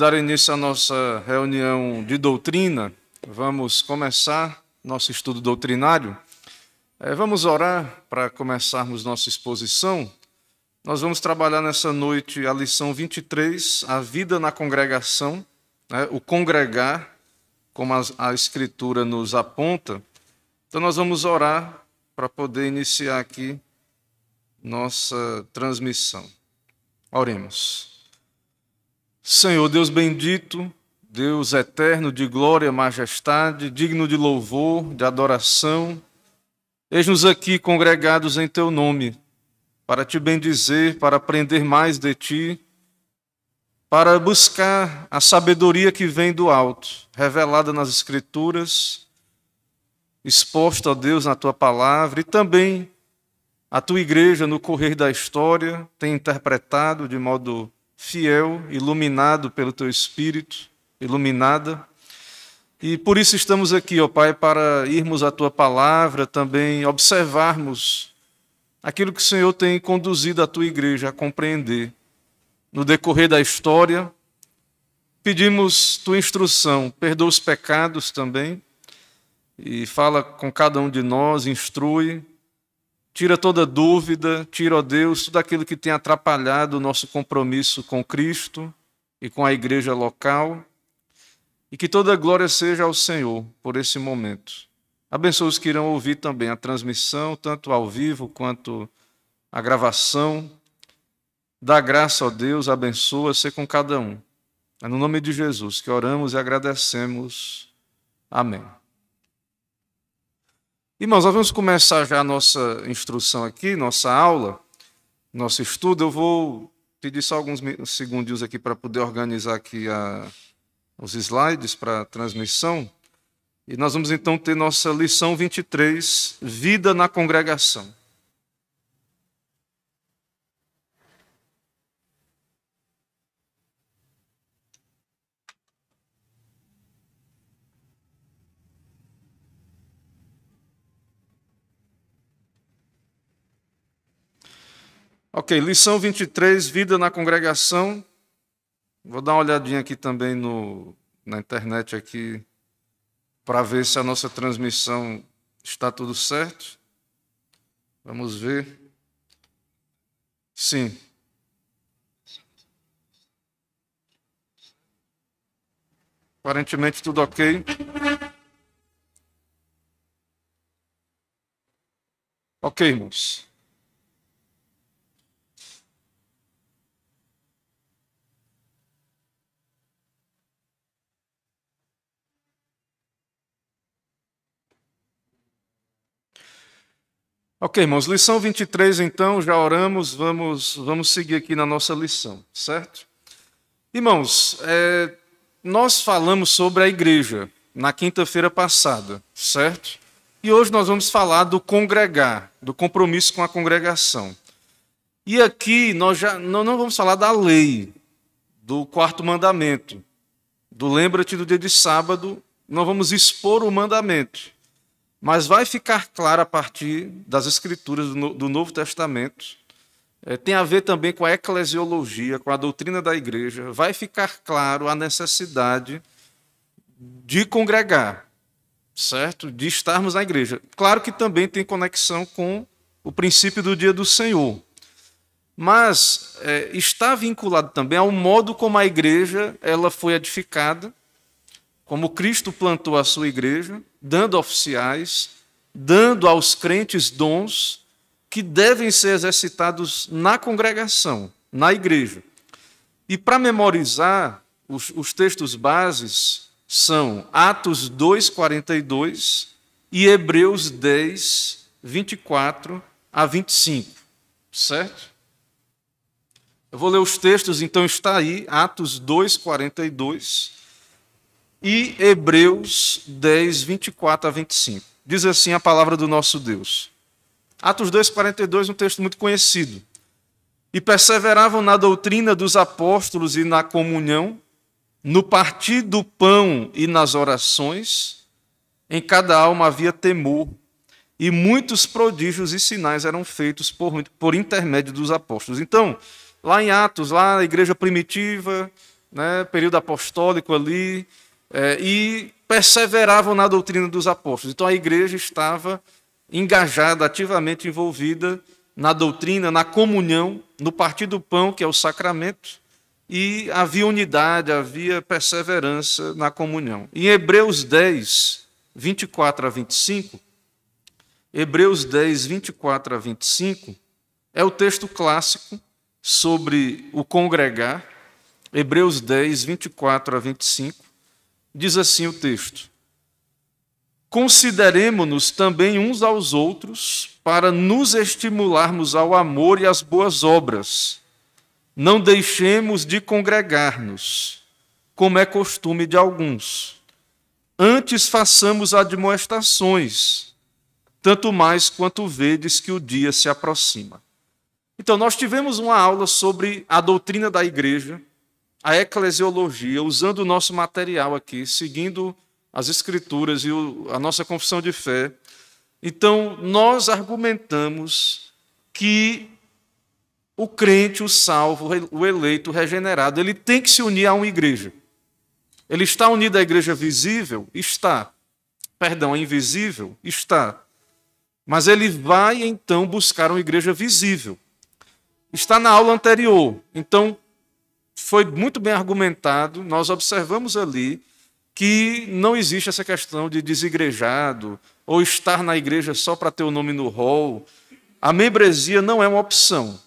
dar início à nossa reunião de doutrina. Vamos começar nosso estudo doutrinário. É, vamos orar para começarmos nossa exposição. Nós vamos trabalhar nessa noite a lição 23, a vida na congregação, né, o congregar, como a, a Escritura nos aponta. Então, nós vamos orar para poder iniciar aqui nossa transmissão. Oremos. Senhor, Deus bendito, Deus eterno, de glória, majestade, digno de louvor, de adoração, eis-nos aqui congregados em Teu nome, para Te bendizer, para aprender mais de Ti, para buscar a sabedoria que vem do alto, revelada nas Escrituras, exposta, ó Deus, na Tua palavra, e também a Tua igreja, no correr da história, tem interpretado de modo fiel, iluminado pelo teu Espírito, iluminada. E por isso estamos aqui, ó Pai, para irmos à tua palavra, também observarmos aquilo que o Senhor tem conduzido a tua igreja a compreender. No decorrer da história, pedimos tua instrução, perdoa os pecados também, e fala com cada um de nós, instrui, Tira toda dúvida, tira, ó Deus, tudo aquilo que tem atrapalhado o nosso compromisso com Cristo e com a igreja local. E que toda glória seja ao Senhor por esse momento. Abençoe os que irão ouvir também a transmissão, tanto ao vivo quanto a gravação. Dá graça, ó Deus, abençoa, ser com cada um. É no nome de Jesus que oramos e agradecemos. Amém. Irmãos, nós vamos começar já a nossa instrução aqui, nossa aula, nosso estudo. Eu vou pedir só alguns segundos aqui para poder organizar aqui a, os slides para a transmissão. E nós vamos então ter nossa lição 23, Vida na Congregação. Ok, lição 23, vida na congregação. Vou dar uma olhadinha aqui também no, na internet aqui para ver se a nossa transmissão está tudo certo. Vamos ver. Sim. Aparentemente tudo ok. Ok, irmãos. Ok, irmãos, lição 23, então, já oramos, vamos, vamos seguir aqui na nossa lição, certo? Irmãos, é, nós falamos sobre a igreja na quinta-feira passada, certo? E hoje nós vamos falar do congregar, do compromisso com a congregação. E aqui nós já não, não vamos falar da lei, do quarto mandamento, do lembra-te do dia de sábado, não vamos expor o mandamento. Mas vai ficar claro a partir das escrituras do Novo Testamento, é, tem a ver também com a eclesiologia, com a doutrina da igreja, vai ficar claro a necessidade de congregar, certo? De estarmos na igreja. Claro que também tem conexão com o princípio do dia do Senhor. Mas é, está vinculado também ao modo como a igreja ela foi edificada, como Cristo plantou a sua igreja, dando oficiais, dando aos crentes dons que devem ser exercitados na congregação, na igreja. E para memorizar, os, os textos bases são Atos 2, 42 e Hebreus 10, 24 a 25. Certo? Eu vou ler os textos, então está aí, Atos 2, 42 e Hebreus 10, 24 a 25. Diz assim a palavra do nosso Deus. Atos 2, 42, um texto muito conhecido. E perseveravam na doutrina dos apóstolos e na comunhão, no partir do pão e nas orações. Em cada alma havia temor, e muitos prodígios e sinais eram feitos por, por intermédio dos apóstolos. Então, lá em Atos, lá na igreja primitiva, né, período apostólico ali, é, e perseveravam na doutrina dos apóstolos. Então a igreja estava engajada, ativamente envolvida na doutrina, na comunhão, no partir do pão, que é o sacramento, e havia unidade, havia perseverança na comunhão. Em Hebreus 10, 24 a 25, Hebreus 10, 24 a 25, é o texto clássico sobre o congregar. Hebreus 10, 24 a 25, diz assim o texto: Consideremos-nos também uns aos outros para nos estimularmos ao amor e às boas obras não deixemos de congregar-nos, como é costume de alguns. Antes façamos admoestações, tanto mais quanto vedes que o dia se aproxima. Então, nós tivemos uma aula sobre a doutrina da igreja, a eclesiologia, usando o nosso material aqui, seguindo as escrituras e a nossa confissão de fé. Então, nós argumentamos que o crente, o salvo, o eleito, o regenerado, ele tem que se unir a uma igreja. Ele está unido à igreja visível? Está. Perdão, invisível? Está. Mas ele vai então buscar uma igreja visível. Está na aula anterior. Então, foi muito bem argumentado, nós observamos ali que não existe essa questão de desigrejado ou estar na igreja só para ter o nome no rol. A membresia não é uma opção.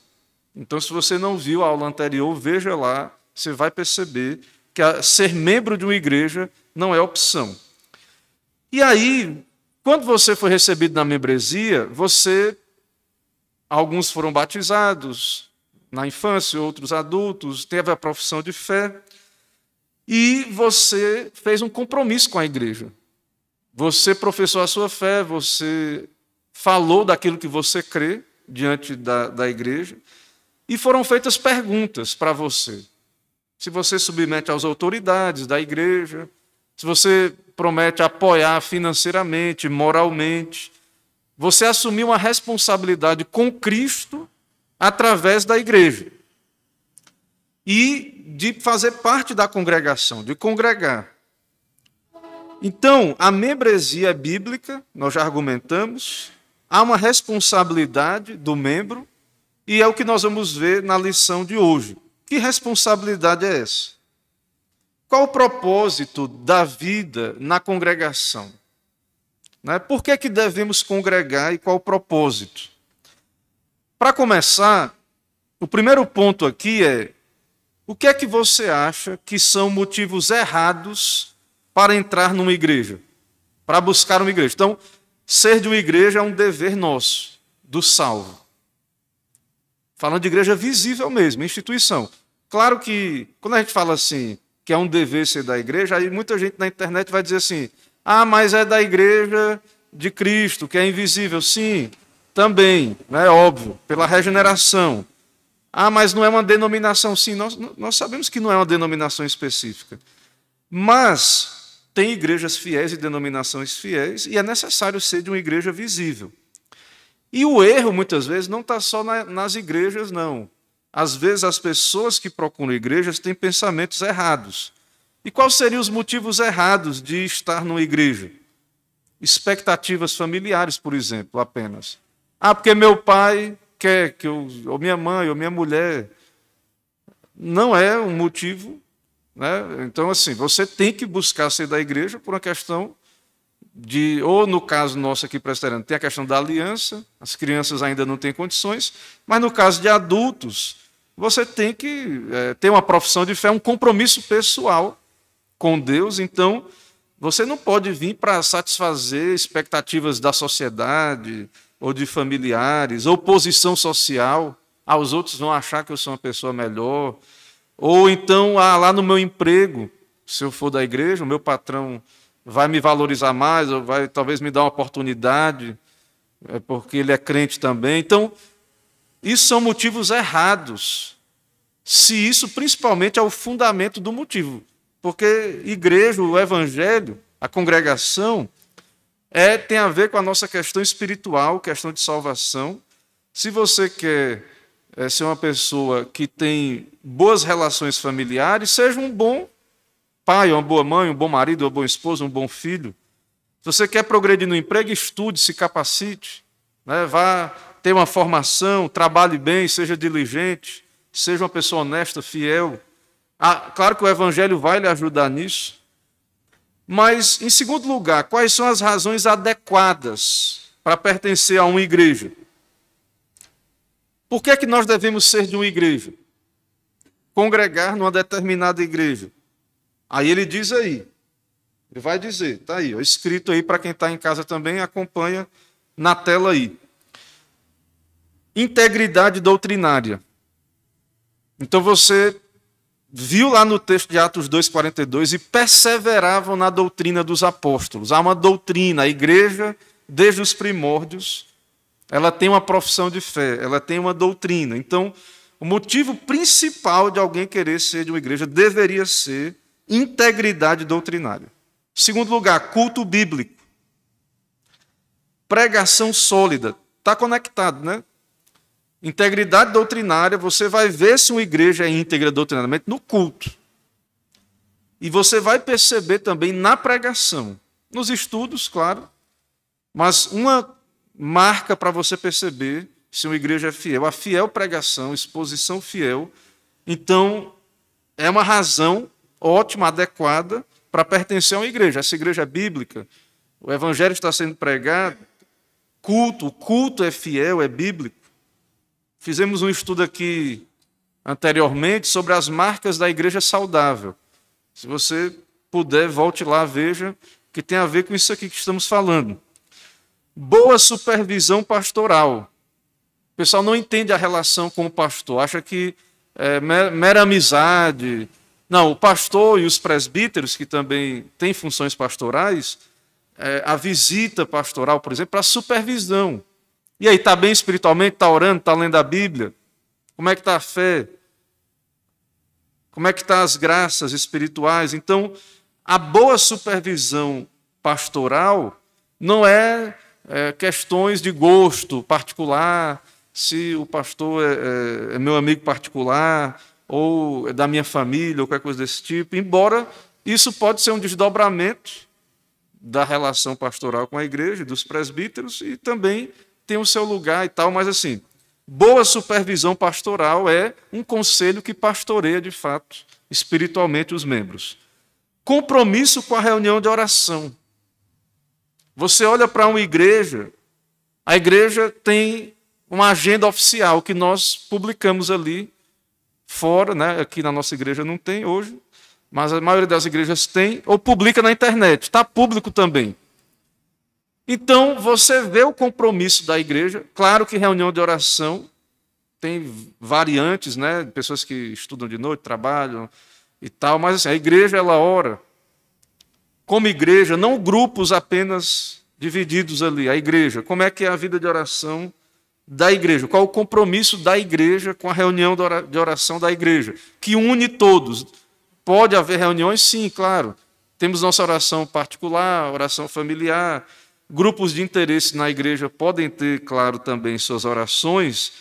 Então, se você não viu a aula anterior, veja lá, você vai perceber que ser membro de uma igreja não é opção. E aí, quando você foi recebido na membresia, você. Alguns foram batizados na infância, outros adultos, teve a profissão de fé, e você fez um compromisso com a igreja. Você professou a sua fé, você falou daquilo que você crê diante da, da igreja, e foram feitas perguntas para você. Se você submete às autoridades da igreja, se você promete apoiar financeiramente, moralmente, você assumiu uma responsabilidade com Cristo através da igreja. E de fazer parte da congregação, de congregar. Então, a membresia é bíblica, nós já argumentamos, há uma responsabilidade do membro e é o que nós vamos ver na lição de hoje. Que responsabilidade é essa? Qual o propósito da vida na congregação? Né? Por que, é que devemos congregar e qual o propósito? Para começar, o primeiro ponto aqui é: o que é que você acha que são motivos errados para entrar numa igreja? Para buscar uma igreja? Então, ser de uma igreja é um dever nosso, do salvo. Falando de igreja visível mesmo, instituição. Claro que, quando a gente fala assim, que é um dever ser da igreja, aí muita gente na internet vai dizer assim: ah, mas é da igreja de Cristo, que é invisível. Sim, também, é óbvio, pela regeneração. Ah, mas não é uma denominação. Sim, nós, nós sabemos que não é uma denominação específica. Mas tem igrejas fiéis e denominações fiéis, e é necessário ser de uma igreja visível. E o erro, muitas vezes, não está só na, nas igrejas, não. Às vezes, as pessoas que procuram igrejas têm pensamentos errados. E quais seriam os motivos errados de estar numa igreja? Expectativas familiares, por exemplo, apenas. Ah, porque meu pai quer que eu, ou minha mãe, ou minha mulher. Não é um motivo. Né? Então, assim, você tem que buscar ser da igreja por uma questão de, ou no caso nosso aqui presbiteriano, tem a questão da aliança, as crianças ainda não têm condições, mas no caso de adultos, você tem que é, ter uma profissão de fé, um compromisso pessoal com Deus, então você não pode vir para satisfazer expectativas da sociedade, ou de familiares, ou posição social, ah, os outros vão achar que eu sou uma pessoa melhor, ou então, ah, lá no meu emprego, se eu for da igreja, o meu patrão vai me valorizar mais, ou vai talvez me dar uma oportunidade, é porque ele é crente também. Então, isso são motivos errados. Se isso principalmente é o fundamento do motivo. Porque igreja, o evangelho, a congregação, é, tem a ver com a nossa questão espiritual, questão de salvação. Se você quer é ser uma pessoa que tem boas relações familiares, seja um bom pai, uma boa mãe, um bom marido, uma boa esposa, um bom filho. Se você quer progredir no emprego, estude, se capacite, né? vá ter uma formação, trabalhe bem, seja diligente, seja uma pessoa honesta, fiel. Ah, claro que o Evangelho vai lhe ajudar nisso. Mas, em segundo lugar, quais são as razões adequadas para pertencer a uma igreja? Por que é que nós devemos ser de uma igreja? Congregar numa determinada igreja. Aí ele diz aí, ele vai dizer, está aí, ó, escrito aí para quem está em casa também, acompanha na tela aí. Integridade doutrinária. Então você viu lá no texto de Atos 2,42 e perseveravam na doutrina dos apóstolos. Há uma doutrina, a igreja, desde os primórdios, ela tem uma profissão de fé, ela tem uma doutrina. Então, o motivo principal de alguém querer ser de uma igreja deveria ser integridade doutrinária. Segundo lugar, culto bíblico. Pregação sólida. Está conectado, né? Integridade doutrinária, você vai ver se uma igreja é íntegra doutrinariamente no culto. E você vai perceber também na pregação. Nos estudos, claro. Mas uma marca para você perceber se uma igreja é fiel. A fiel pregação, exposição fiel. Então, é uma razão ótima, adequada para pertencer a uma igreja. Essa igreja é bíblica, o evangelho está sendo pregado, culto, o culto é fiel, é bíblico. Fizemos um estudo aqui anteriormente sobre as marcas da igreja saudável. Se você puder, volte lá, veja, que tem a ver com isso aqui que estamos falando. Boa supervisão pastoral. O pessoal não entende a relação com o pastor, acha que é mera amizade. Não, o pastor e os presbíteros, que também têm funções pastorais, é, a visita pastoral, por exemplo, para supervisão. E aí, está bem espiritualmente? Está orando? Está lendo a Bíblia? Como é que está a fé? Como é que estão tá as graças espirituais? Então, a boa supervisão pastoral não é é, questões de gosto particular, se o pastor é, é, é, meu amigo particular, ou é da minha família, ou qualquer coisa desse tipo, embora isso pode ser um desdobramento da relação pastoral com a igreja, dos presbíteros, e também tem o seu lugar e tal, mas assim, boa supervisão pastoral é um conselho que pastoreia de fato espiritualmente os membros. Compromisso com a reunião de oração. Você olha para uma igreja, a igreja tem uma agenda oficial que nós publicamos ali fora, né? aqui na nossa igreja não tem hoje, mas a maioria das igrejas tem, ou publica na internet, está público também. Então, você vê o compromisso da igreja, claro que reunião de oração tem variantes, né? pessoas que estudam de noite, trabalham e tal, mas assim, a igreja ela ora como igreja, não grupos apenas divididos ali, a igreja. Como é que é a vida de oração da igreja? Qual o compromisso da igreja com a reunião de oração da igreja? Que une todos. Pode haver reuniões? Sim, claro. Temos nossa oração particular, oração familiar. Grupos de interesse na igreja podem ter, claro, também suas orações.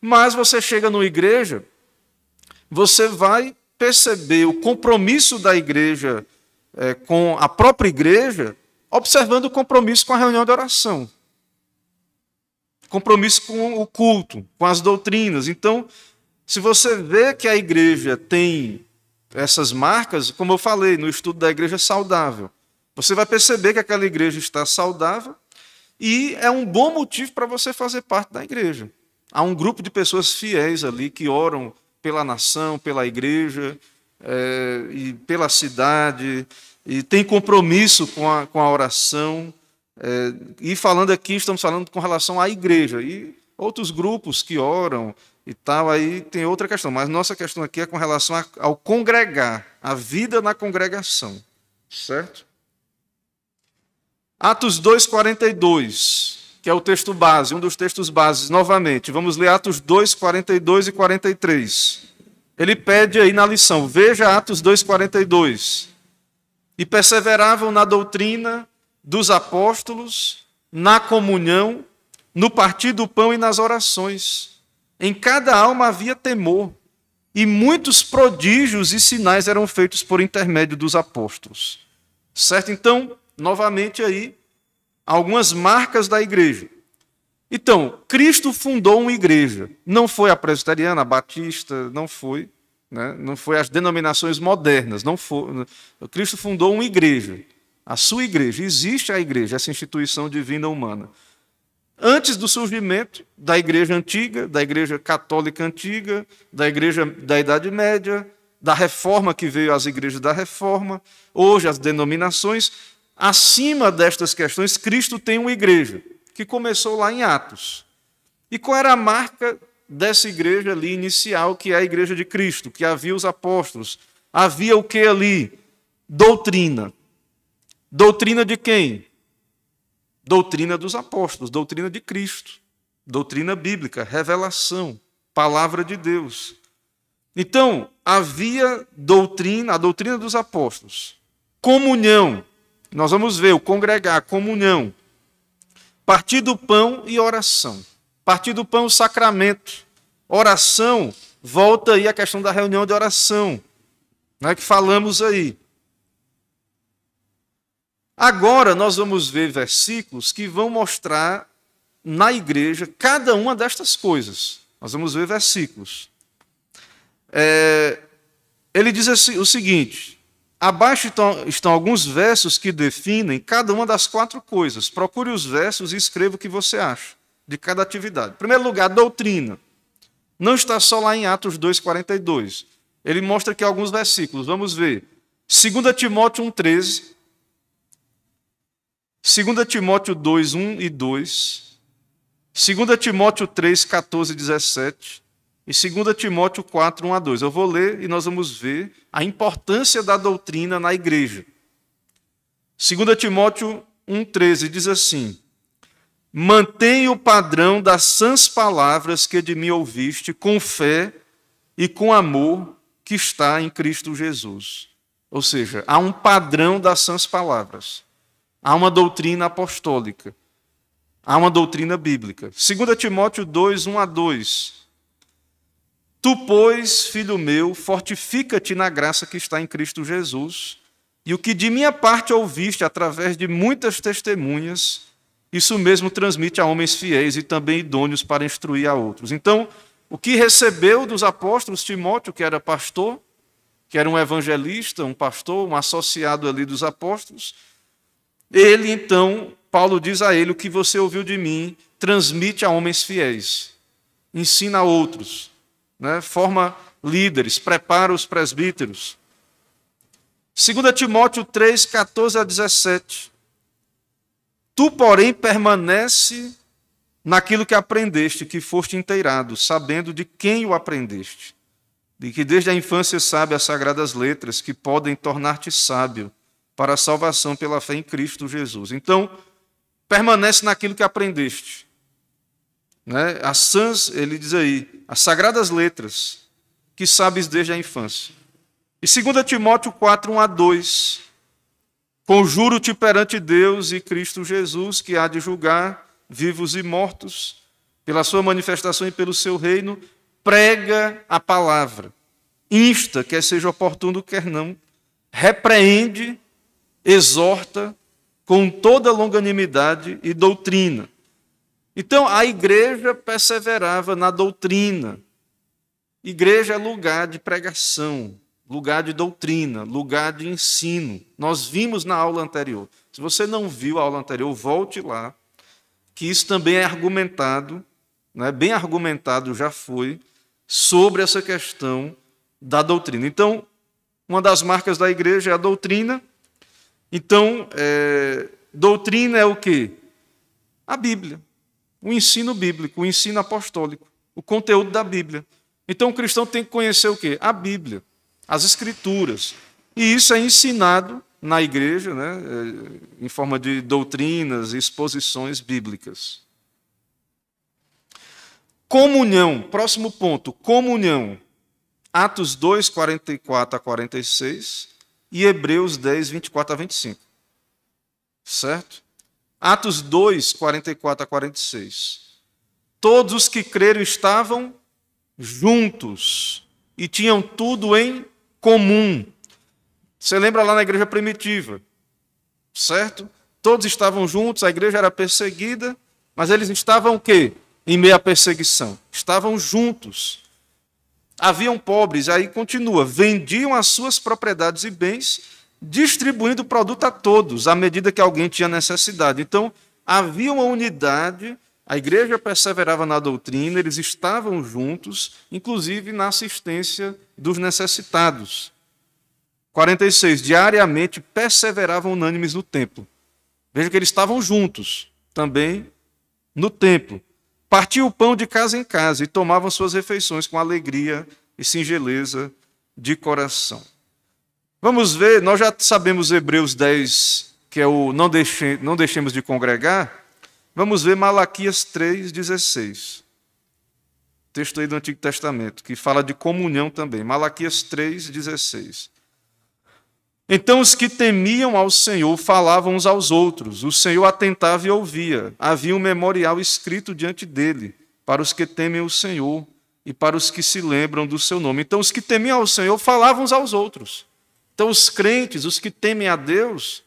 Mas você chega numa igreja, você vai perceber o compromisso da igreja é, com a própria igreja, observando o compromisso com a reunião de oração, compromisso com o culto, com as doutrinas. Então, se você vê que a igreja tem essas marcas, como eu falei no estudo da igreja saudável, você vai perceber que aquela igreja está saudável e é um bom motivo para você fazer parte da igreja. Há um grupo de pessoas fiéis ali que oram pela nação, pela igreja, é, e pela cidade, e tem compromisso com a, com a oração. É, e falando aqui, estamos falando com relação à igreja. E outros grupos que oram e tal, aí tem outra questão. Mas nossa questão aqui é com relação a, ao congregar, a vida na congregação. Certo? Atos 2,42, que é o texto base, um dos textos bases, novamente. Vamos ler Atos 2, 42 e 43. Ele pede aí na lição, veja Atos 2,42. E perseveravam na doutrina dos apóstolos, na comunhão, no partir do pão e nas orações. Em cada alma havia temor, e muitos prodígios e sinais eram feitos por intermédio dos apóstolos. Certo? Então, novamente aí, algumas marcas da igreja. Então, Cristo fundou uma igreja. Não foi a presbiteriana, a batista, não foi. Né? Não foi as denominações modernas. Não foi. Cristo fundou uma igreja. A sua igreja. Existe a igreja, essa instituição divina humana. Antes do surgimento da igreja antiga, da igreja católica antiga, da igreja da Idade Média, da reforma que veio às igrejas da reforma, hoje as denominações, acima destas questões, Cristo tem uma igreja, que começou lá em Atos. E qual era a marca dessa igreja ali inicial, que é a igreja de Cristo, que havia os apóstolos? Havia o que ali? Doutrina. Doutrina de quem? Doutrina dos apóstolos, doutrina de Cristo, doutrina bíblica, revelação, palavra de Deus. Então, havia doutrina, a doutrina dos apóstolos, comunhão. Nós vamos ver o congregar, comunhão. Partir do pão e oração. Partir do pão, sacramento. Oração, volta aí a questão da reunião de oração, né, que falamos aí. Agora nós vamos ver versículos que vão mostrar na igreja cada uma destas coisas. Nós vamos ver versículos. É, ele diz assim, o seguinte: abaixo estão, estão, alguns versos que definem cada uma das quatro coisas. Procure os versos e escreva o que você acha de cada atividade. Em primeiro lugar, doutrina. Não está só lá em Atos 2,42. Ele mostra aqui alguns versículos. Vamos ver. 2 Timóteo 1,13. 2 Timóteo 2, 1 e 2, 2 Timóteo 3, 14 e 17, e 2 Timóteo 4, 1 a 2. Eu vou ler e nós vamos ver a importância da doutrina na igreja. 2 Timóteo 1, 13 diz assim: Mantenha o padrão das sãs palavras que de mim ouviste, com fé e com amor que está em Cristo Jesus. Ou seja, há um padrão das sãs palavras. Há uma doutrina apostólica. Há uma doutrina bíblica. 2 Timóteo 2, 1 a 2. Tu, pois, filho meu, fortifica-te na graça que está em Cristo Jesus, e o que de minha parte ouviste através de muitas testemunhas, isso mesmo transmite a homens fiéis e também idôneos para instruir a outros. Então, o que recebeu dos apóstolos Timóteo, que era pastor, que era um evangelista, um pastor, um associado ali dos apóstolos, ele então, Paulo diz a ele: o que você ouviu de mim, transmite a homens fiéis, ensina a outros, né? forma líderes, prepara os presbíteros. 2 Timóteo 3, 14 a 17. Tu, porém, permanece naquilo que aprendeste, que foste inteirado, sabendo de quem o aprendeste, de que desde a infância sabe as sagradas letras que podem tornar-te sábio para a salvação pela fé em Cristo Jesus. Então, permanece naquilo que aprendeste. Né? As sãs, ele diz aí, as sagradas letras que sabes desde a infância. E 2 Timóteo 4, 1 a 2. Conjuro-te perante Deus e Cristo Jesus, que há de julgar vivos e mortos, pela sua manifestação e pelo seu reino, prega a palavra, insta, quer seja oportuno, quer não, repreende exorta com toda longanimidade e doutrina. Então, a igreja perseverava na doutrina. Igreja é lugar de pregação, lugar de doutrina, lugar de ensino. Nós vimos na aula anterior. Se você não viu a aula anterior, volte lá, que isso também é argumentado, né, bem argumentado já foi, sobre essa questão da doutrina. Então, uma das marcas da igreja é a doutrina, então, é, doutrina é o quê? A Bíblia, o ensino bíblico, o ensino apostólico, o conteúdo da Bíblia. Então, o cristão tem que conhecer o quê? A Bíblia, as Escrituras. E isso é ensinado na igreja, né, é, em forma de doutrinas e exposições bíblicas. Comunhão, próximo ponto, comunhão. Atos 2, 44 a 46 e Hebreus 10, 24 a 25. Certo? Atos 2, 44 a 46. Todos os que creram estavam juntos e tinham tudo em comum. Você lembra lá na igreja primitiva, certo? Todos estavam juntos, a igreja era perseguida, mas eles estavam o quê? Em meio à perseguição. Estavam juntos. Haviam pobres, aí continua, vendiam as suas propriedades e bens, distribuindo o produto a todos, à medida que alguém tinha necessidade. Então, havia uma unidade, a igreja perseverava na doutrina, eles estavam juntos, inclusive na assistência dos necessitados. 46. Diariamente perseveravam unânimes no templo. Veja que eles estavam juntos também no templo. Partiam o pão de casa em casa e tomavam suas refeições com alegria e singeleza de coração. Vamos ver, nós já sabemos Hebreus 10, que é o não, deixe, não deixemos de congregar. Vamos ver Malaquias 3,16. Texto aí do Antigo Testamento, que fala de comunhão também. Malaquias 3,16. Então os que temiam ao Senhor falavam uns aos outros. O Senhor atentava e ouvia. Havia um memorial escrito diante dele para os que temem o Senhor e para os que se lembram do seu nome. Então os que temiam ao Senhor falavam uns aos outros. Então os crentes, os que temem a Deus,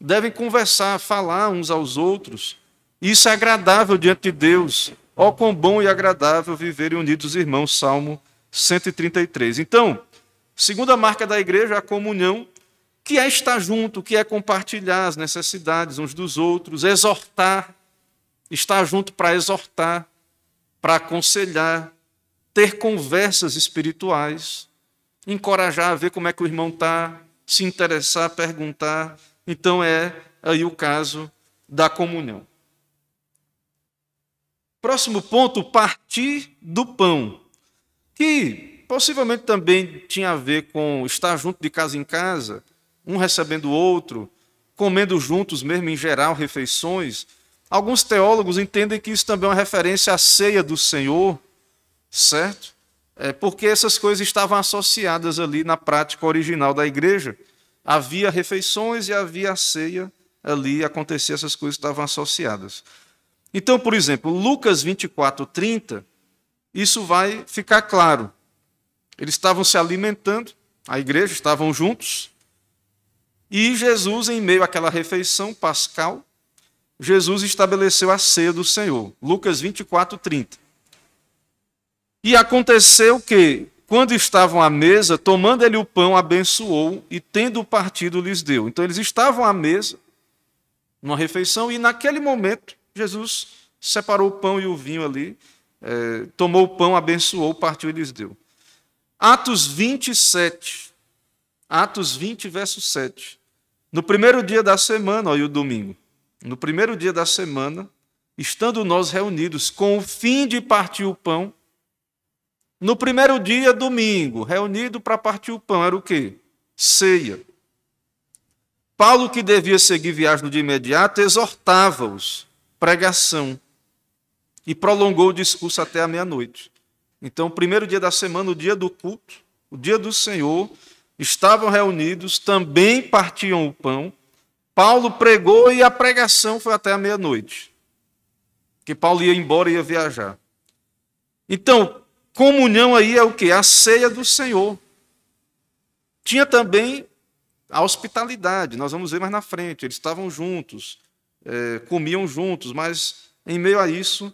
devem conversar, falar uns aos outros. Isso é agradável diante de Deus. Ó, oh, quão bom e agradável viverem unidos irmãos. Salmo 133. Então, segunda marca da igreja é a comunhão que é estar junto, que é compartilhar as necessidades uns dos outros, exortar, estar junto para exortar, para aconselhar, ter conversas espirituais, encorajar a ver como é que o irmão está, se interessar, perguntar. Então é aí o caso da comunhão. Próximo ponto, partir do pão, que possivelmente também tinha a ver com estar junto de casa em casa, um recebendo o outro, comendo juntos mesmo em geral refeições. Alguns teólogos entendem que isso também é uma referência à ceia do Senhor, certo? É porque essas coisas estavam associadas ali na prática original da igreja. Havia refeições e havia ceia ali, acontecia, essas coisas estavam associadas. Então, por exemplo, Lucas 24, 30, isso vai ficar claro. Eles estavam se alimentando, a igreja, estavam juntos, e Jesus, em meio àquela refeição pascal, Jesus estabeleceu a ceia do Senhor. Lucas 24, 30. E aconteceu que, quando estavam à mesa, tomando ele o pão, abençoou e, tendo partido, lhes deu. Então, eles estavam à mesa, numa refeição, e naquele momento, Jesus separou o pão e o vinho ali, é, tomou o pão, abençoou, partiu e lhes deu. Atos 27. Atos 20, verso 7. No primeiro dia da semana, olha o domingo. No primeiro dia da semana, estando nós reunidos com o fim de partir o pão, no primeiro dia, domingo, reunido para partir o pão, era o quê? Ceia. Paulo, que devia seguir viagem de imediato, exortava-os, pregação, e prolongou o discurso até a meia-noite. Então, o primeiro dia da semana, o dia do culto, o dia do Senhor, estavam reunidos, também partiam o pão. Paulo pregou e a pregação foi até a meia-noite. Que Paulo ia embora e ia viajar. Então, comunhão aí é o que? A ceia do Senhor. Tinha também a hospitalidade, nós vamos ver mais na frente. Eles estavam juntos, é, comiam juntos, mas em meio a isso,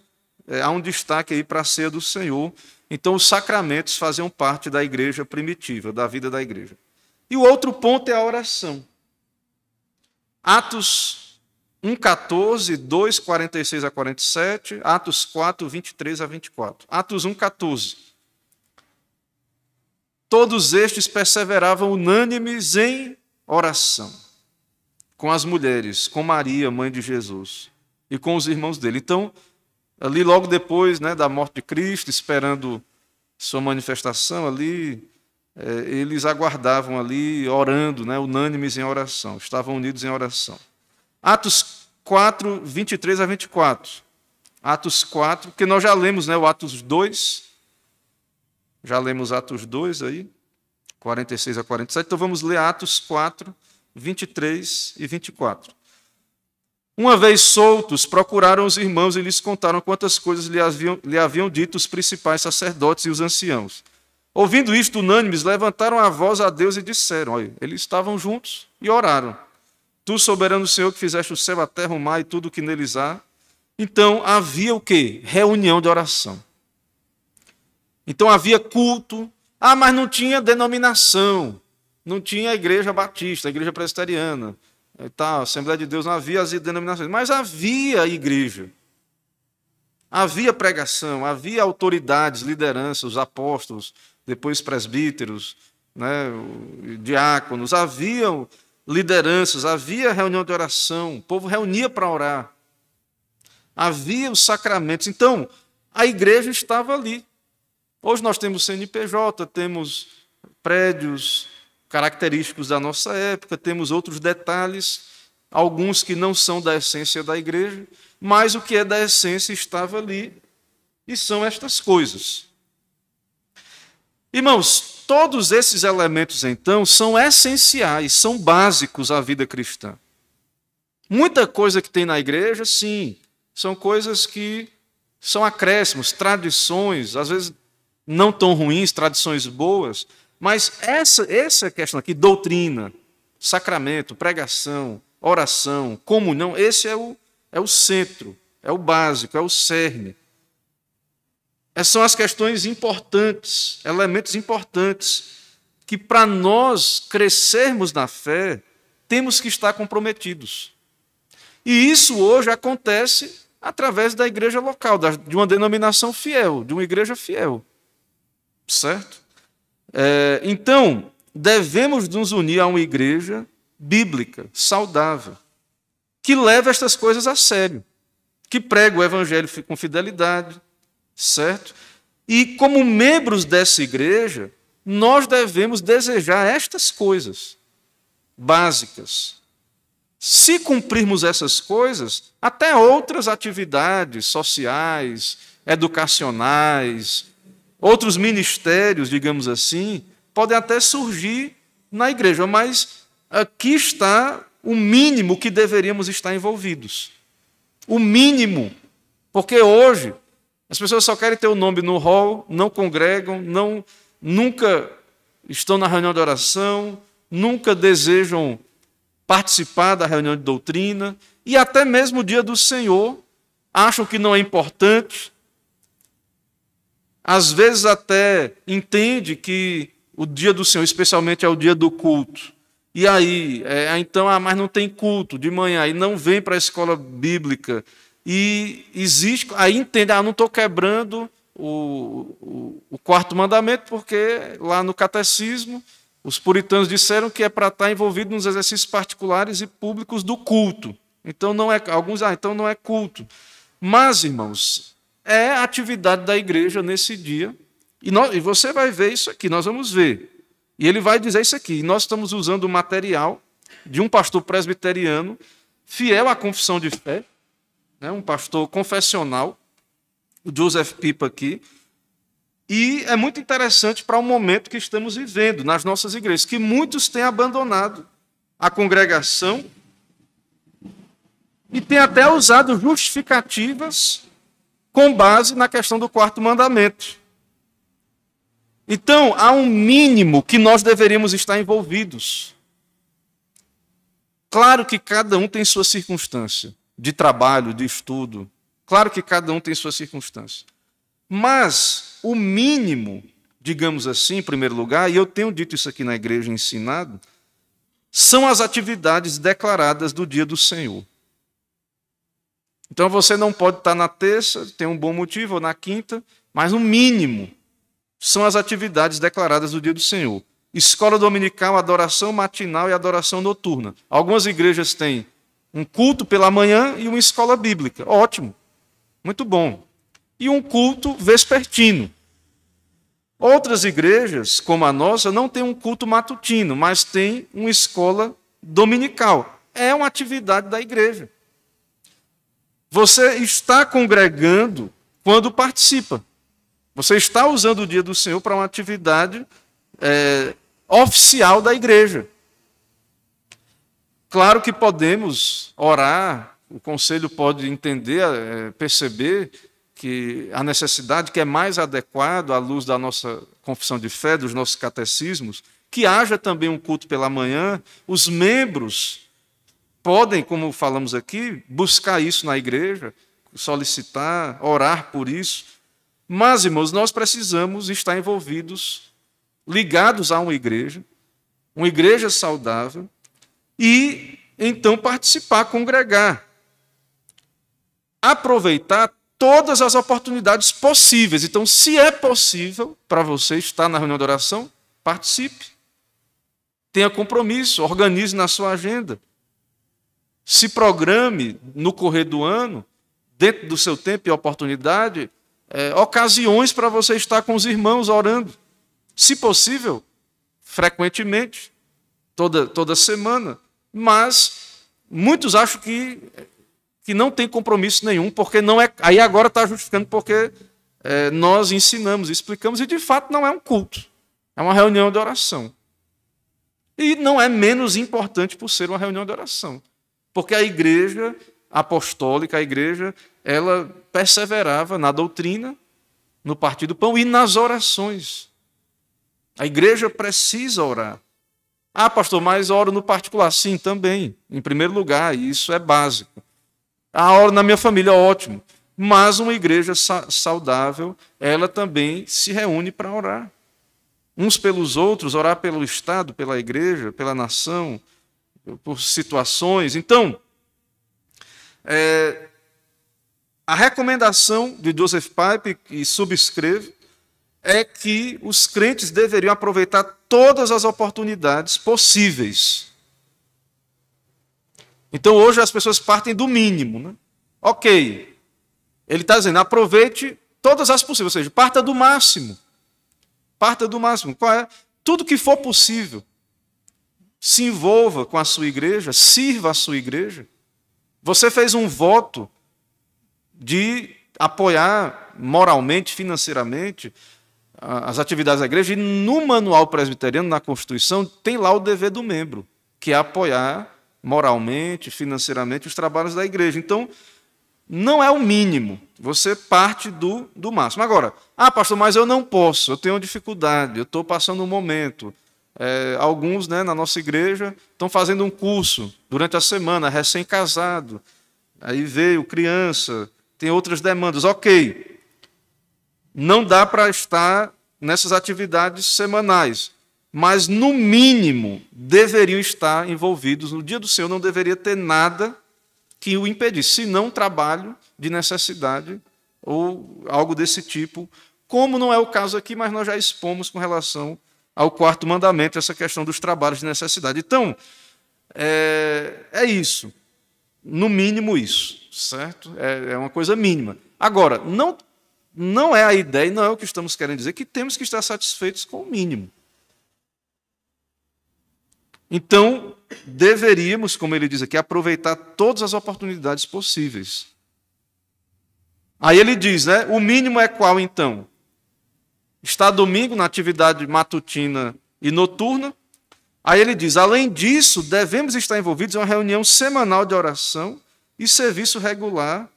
é, há um destaque aí para a ceia do Senhor. Então, os sacramentos faziam parte da igreja primitiva, da vida da igreja. E o outro ponto é a oração. Atos 1, 14, 2, 46 a 47, Atos 4, 23 a 24. Atos 1, 14. Todos estes perseveravam unânimes em oração, com as mulheres, com Maria, mãe de Jesus, e com os irmãos dele. Então, ali logo depois né, da morte de Cristo, esperando sua manifestação ali, é, eles aguardavam ali, orando, né, unânimes em oração, estavam unidos em oração. Atos 4, 23 a 24. Atos 4, porque nós já lemos né, o Atos 2, já lemos Atos 2 aí, 46 a 47, então vamos ler Atos 4, 23 e 24. Uma vez soltos, procuraram os irmãos e lhes contaram quantas coisas lhe haviam, lhe haviam dito os principais sacerdotes e os anciãos. Ouvindo isto, unânimes, levantaram a voz a Deus e disseram: Olha, eles estavam juntos e oraram. Tu, soberano Senhor, que fizeste o céu, a terra, o mar e tudo o que neles há. Então havia o quê? Reunião de oração. Então havia culto. Ah, mas não tinha denominação. Não tinha igreja batista, igreja presbiteriana e tal, Assembleia de Deus, não havia as denominações, mas havia igreja. Havia pregação, havia autoridades, lideranças, os apóstolos, depois presbíteros, né, diáconos, haviam lideranças, havia reunião de oração, o povo reunia para orar. Havia os sacramentos. Então, a igreja estava ali. Hoje nós temos CNPJ, temos prédios, característicos da nossa época, temos outros detalhes, alguns que não são da essência da igreja, mas o que é da essência estava ali, e são estas coisas. Irmãos, todos esses elementos, então, são essenciais, são básicos à vida cristã. Muita coisa que tem na igreja, sim, são coisas que são acréscimos, tradições, às vezes não tão ruins, tradições boas, mas essa, essa questão aqui, doutrina, sacramento, pregação, oração, comunhão, esse é o, é o centro, é o básico, é o cerne. Essas são as questões importantes, elementos importantes, que para nós crescermos na fé, temos que estar comprometidos. E isso hoje acontece através da igreja local, de uma denominação fiel, de uma igreja fiel. Certo? É, então, devemos nos unir a uma igreja bíblica, saudável, que leva estas coisas a sério, que prega o evangelho com fidelidade, certo? E como membros dessa igreja, nós devemos desejar estas coisas básicas. Se cumprirmos essas coisas, até outras atividades sociais, educacionais, Outros ministérios, digamos assim, podem até surgir na igreja, mas aqui está o mínimo que deveríamos estar envolvidos. O mínimo. Porque hoje as pessoas só querem ter o nome no hall, não congregam, não nunca estão na reunião de oração, nunca desejam participar da reunião de doutrina e até mesmo o dia do Senhor acham que não é importante, às vezes até entende que o dia do Senhor, especialmente, é o dia do culto. E aí, é, então, ah, mas não tem culto de manhã, e não vem para a escola bíblica. E existe, aí entende, ah, não estou quebrando o, o, o, quarto mandamento, porque lá no catecismo, os puritanos disseram que é para estar envolvido nos exercícios particulares e públicos do culto. Então não é, alguns, ah, então não é culto. Mas, irmãos, é a atividade da igreja nesse dia. E, nós, e você vai ver isso aqui, nós vamos ver. E ele vai dizer isso aqui. Nós estamos usando o material de um pastor presbiteriano, fiel à confissão de fé, né, um pastor confessional, o Joseph Pipa aqui. E é muito interessante para o momento que estamos vivendo nas nossas igrejas, que muitos têm abandonado a congregação e têm até usado justificativas com base na questão do quarto mandamento. Então, há um mínimo que nós deveríamos estar envolvidos. Claro que cada um tem sua circunstância de trabalho, de estudo. Claro que cada um tem sua circunstância. Mas o mínimo, digamos assim, em primeiro lugar, e eu tenho dito isso aqui na igreja ensinado, são as atividades declaradas do dia do Senhor. Então você não pode estar na terça, tem um bom motivo, ou na quinta, mas no mínimo são as atividades declaradas do dia do Senhor. Escola dominical, adoração matinal e adoração noturna. Algumas igrejas têm um culto pela manhã e uma escola bíblica. Ótimo, muito bom. E um culto vespertino. Outras igrejas, como a nossa, não têm um culto matutino, mas têm uma escola dominical. É uma atividade da igreja. Você está congregando quando participa. Você está usando o dia do Senhor para uma atividade é, oficial da igreja. Claro que podemos orar o conselho pode entender, é, perceber que a necessidade que é mais adequado à luz da nossa confissão de fé, dos nossos catecismos, que haja também um culto pela manhã, os membros podem, como falamos aqui, buscar isso na igreja, solicitar, orar por isso. Mas, irmãos, nós precisamos estar envolvidos, ligados a uma igreja, uma igreja saudável, e então participar, congregar. Aproveitar todas as oportunidades possíveis. Então, se é possível para você estar na reunião de oração, participe. Tenha compromisso, organize na sua agenda. Se programe no correr do ano, dentro do seu tempo e oportunidade, é, ocasiões para você estar com os irmãos orando. Se possível, frequentemente, toda, toda semana. Mas muitos acham que que não tem compromisso nenhum, porque não é. Aí agora está justificando porque é, nós ensinamos, explicamos, e de fato não é um culto, é uma reunião de oração. E não é menos importante por ser uma reunião de oração, porque a igreja apostólica, a igreja, ela perseverava na doutrina, no partir do pão e nas orações. A igreja precisa orar. Ah, pastor, mas oro no particular. Sim, também, em primeiro lugar, isso é básico. A hora na minha família, ótimo. Mas uma igreja saudável, ela também se reúne para orar. Uns pelos outros, orar pelo Estado, pela igreja, pela nação, por situações. Então, é, a recomendação de Joseph Pipe, que subscreve, é que os crentes deveriam aproveitar todas as oportunidades possíveis então hoje as pessoas partem do mínimo. Né? Ok. Ele está dizendo, aproveite todas as possíveis, ou seja, parta do máximo. Parta do máximo. Qual é? Tudo que for possível. Se envolva com a sua igreja, sirva a sua igreja. Você fez um voto de apoiar moralmente, financeiramente, as atividades da igreja, e no manual presbiteriano, na Constituição, tem lá o dever do membro, que é apoiar moralmente, financeiramente, os trabalhos da igreja. Então, não é o mínimo, você parte do, do máximo. Agora, ah, pastor, mas eu não posso, eu tenho dificuldade, eu estou passando um momento. É, alguns né, na nossa igreja estão fazendo um curso durante a semana, recém-casado, aí veio criança, tem outras demandas. Ok, não dá para estar nessas atividades semanais mas no mínimo deveriam estar envolvidos. No dia do Senhor não deveria ter nada que o impedisse, senão trabalho de necessidade ou algo desse tipo, como não é o caso aqui, mas nós já expomos com relação ao quarto mandamento, essa questão dos trabalhos de necessidade. Então, é, é isso. No mínimo, isso, certo? É, é uma coisa mínima. Agora, não, não é a ideia, não é o que estamos querendo dizer, que temos que estar satisfeitos com o mínimo. Então, deveríamos, como ele diz aqui, aproveitar todas as oportunidades possíveis. Aí ele diz, né? O mínimo é qual então? Está domingo na atividade matutina e noturna. Aí ele diz: além disso, devemos estar envolvidos em uma reunião semanal de oração e serviço regular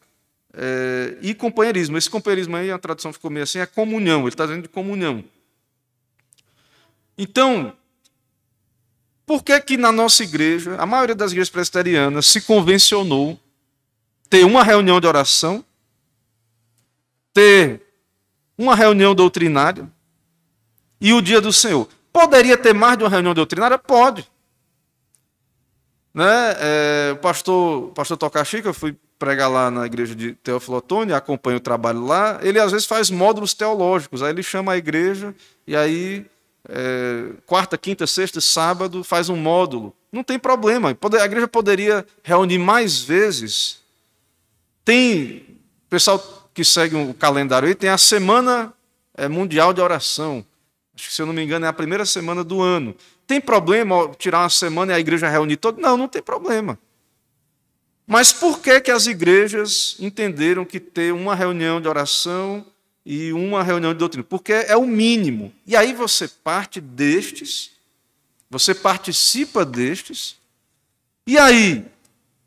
é, e companheirismo. Esse companheirismo aí, a tradução ficou meio assim, é comunhão. Ele está dizendo de comunhão. Então, por que, que na nossa igreja, a maioria das igrejas presbiterianas, se convencionou ter uma reunião de oração, ter uma reunião doutrinária e o dia do Senhor? Poderia ter mais de uma reunião doutrinária? Pode. Né? É, o pastor, o pastor Tocachica, eu fui pregar lá na igreja de Teófilo Otoni, acompanho o trabalho lá. Ele às vezes faz módulos teológicos, aí ele chama a igreja e aí é, quarta, quinta, sexta, sábado, faz um módulo. Não tem problema. A igreja poderia reunir mais vezes. Tem pessoal que segue o calendário aí, tem a Semana é, Mundial de Oração. Acho que, se eu não me engano, é a primeira semana do ano. Tem problema tirar uma semana e a igreja reunir todo? Não, não tem problema. Mas por que, que as igrejas entenderam que ter uma reunião de oração e uma reunião de doutrina, porque é o mínimo. E aí você parte destes, você participa destes, e aí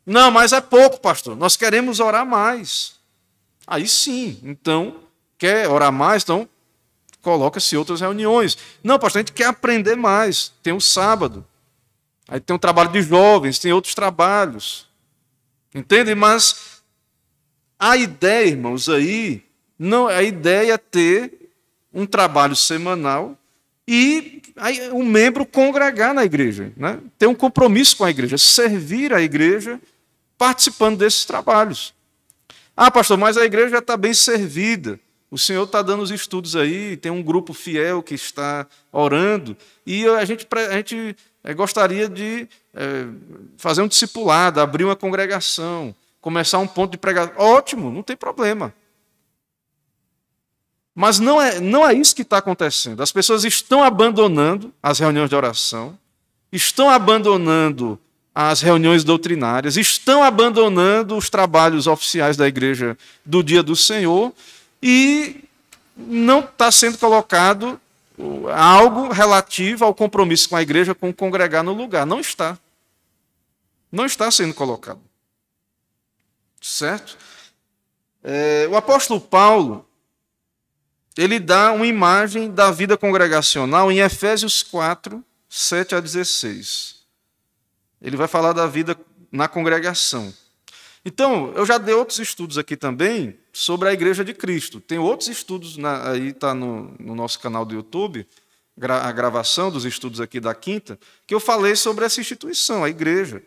Não, mas é pouco, pastor. Nós queremos orar mais. Aí sim, então, quer orar mais? Então, coloca-se outras reuniões. Não, pastor, a gente quer aprender mais. Tem o sábado. Aí tem o trabalho de jovens, tem outros trabalhos. Entende? Mas a ideia, irmãos, aí, não, a ideia é ter um trabalho semanal e o membro congregar na igreja, né? ter um compromisso com a igreja, servir a igreja participando desses trabalhos. Ah, pastor, mas a igreja já está bem servida. O Senhor está dando os estudos aí, tem um grupo fiel que está orando, e a gente, a gente eh, gostaria de é, fazer um discipulado, abrir uma congregação, começar um ponto de pregação. Ótimo, não tem problema. Mas não é, não é isso que está acontecendo. As pessoas estão abandonando as reuniões de oração, estão abandonando as reuniões doutrinárias, estão abandonando os trabalhos oficiais da igreja do dia do Senhor e não está sendo colocado algo relativo ao compromisso com a igreja, com congregar no lugar. Não está. Não está sendo colocado. Certo? É, o apóstolo Paulo, ele dá uma imagem da vida congregacional em Efésios 4, 7 a 16. Ele vai falar da vida na congregação. Então, eu já dei outros estudos aqui também sobre a Igreja de Cristo. Tem outros estudos, na, aí está no, no, nosso canal do YouTube, a gravação dos estudos aqui da quinta, que eu falei sobre essa instituição, a Igreja.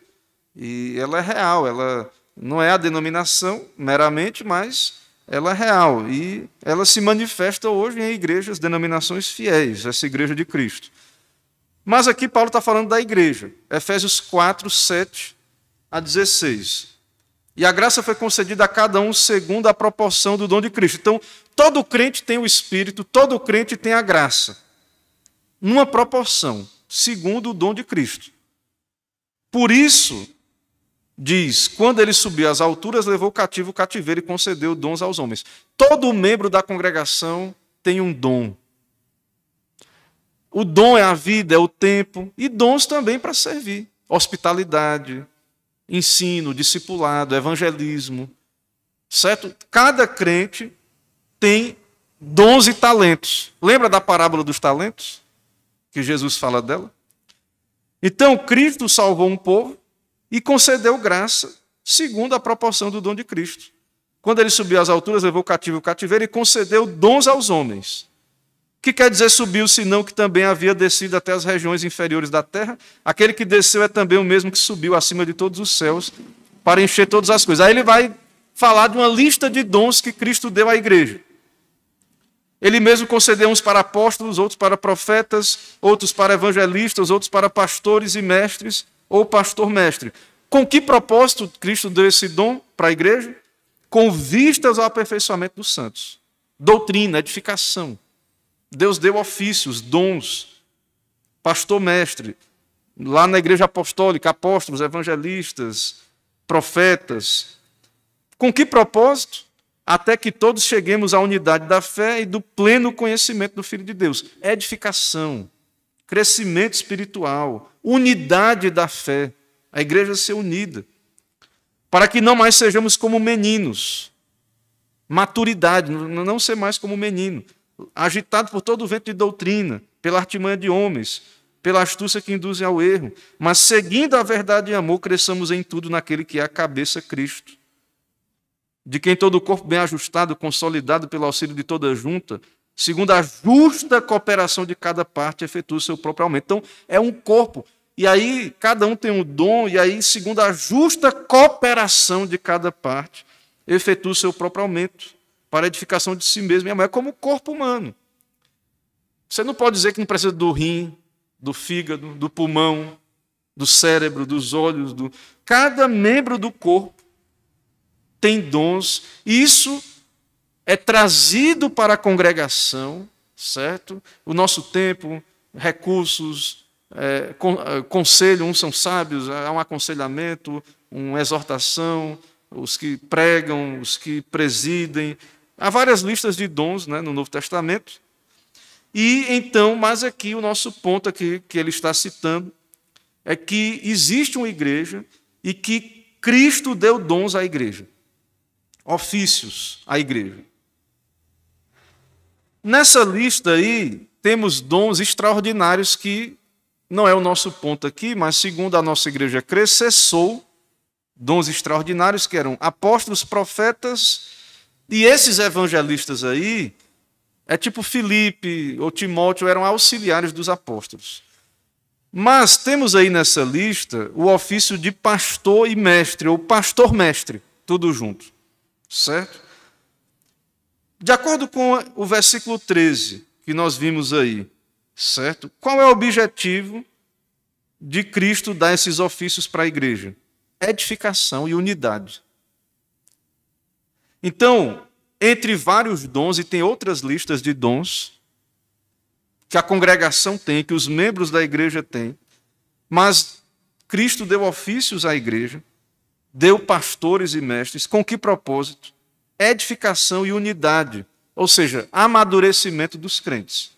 E ela é real, ela não é a denominação meramente, mas ela é real. E ela se manifesta hoje em igrejas, denominações fiéis, essa Igreja de Cristo. Mas aqui Paulo está falando da igreja, Efésios 4, 7 a 16. E a graça foi concedida a cada um segundo a proporção do dom de Cristo. Então, todo crente tem o Espírito, todo crente tem a graça. Numa proporção, segundo o dom de Cristo. Por isso, diz: quando ele subiu às alturas, levou cativo o cativeiro e concedeu dons aos homens. Todo membro da congregação tem um dom. O dom é a vida, é o tempo, e dons também para servir. Hospitalidade, ensino, discipulado, evangelismo. Certo? Cada crente tem dons e talentos. Lembra da parábola dos talentos? Que Jesus fala dela? Então, Cristo salvou um povo e concedeu graça segundo a proporção do dom de Cristo. Quando ele subiu às alturas, levou o cativo o cativeiro e concedeu dons aos homens que quer dizer subiu, senão que também havia descido até as regiões inferiores da terra? Aquele que desceu é também o mesmo que subiu acima de todos os céus para encher todas as coisas. Aí ele vai falar de uma lista de dons que Cristo deu à igreja. Ele mesmo concedeu uns para apóstolos, outros para profetas, outros para evangelistas, outros para pastores e mestres, ou pastor-mestre. Com que propósito Cristo deu esse dom para a igreja? Com vistas ao aperfeiçoamento dos santos. Doutrina, edificação. Deus deu ofícios, dons, pastor-mestre, lá na igreja apostólica, apóstolos, evangelistas, profetas. Com que propósito? Até que todos cheguemos à unidade da fé e do pleno conhecimento do Filho de Deus. Edificação, crescimento espiritual, unidade da fé. A igreja ser unida. Para que não mais sejamos como meninos. Maturidade, não ser mais como menino agitado por todo o vento de doutrina, pela artimanha de homens, pela astúcia que induzem ao erro, mas seguindo a verdade e amor, cresçamos em tudo naquele que é a cabeça Cristo. De quem todo o corpo bem ajustado, consolidado pelo auxílio de toda junta, segundo a justa cooperação de cada parte, efetua o seu próprio aumento. Então, é um corpo. E aí, cada um tem um dom, e aí, segundo a justa cooperação de cada parte, efetua o seu próprio aumento para a edificação de si mesmo. É como o corpo humano. Você não pode dizer que não precisa do rim, do fígado, do pulmão, do cérebro, dos olhos. Do... Cada membro do corpo tem dons. Isso é trazido para a congregação, certo? O nosso tempo, recursos, é, é conselho, uns são sábios, há um aconselhamento, uma exortação, os que pregam, os que presidem, Há várias listas de dons né, no Novo Testamento. E então, mas aqui o nosso ponto aqui que ele está citando é que existe uma igreja e que Cristo deu dons à igreja, ofícios à igreja. Nessa lista aí, temos dons extraordinários que não é o nosso ponto aqui, mas segundo a nossa igreja cresceu, dons extraordinários que eram apóstolos, profetas, e esses evangelistas aí, é tipo Filipe ou Timóteo, eram auxiliares dos apóstolos. Mas temos aí nessa lista o ofício de pastor e mestre, ou pastor-mestre, tudo junto. Certo? De acordo com o versículo 13 que nós vimos aí, certo? Qual é o objetivo de Cristo dar esses ofícios para a igreja? Edificação e unidade. Então, entre vários dons, e tem outras listas de dons, que a congregação tem, que os membros da igreja têm, mas Cristo deu ofícios à igreja, deu pastores e mestres, com que propósito? Edificação e unidade, ou seja, amadurecimento dos crentes.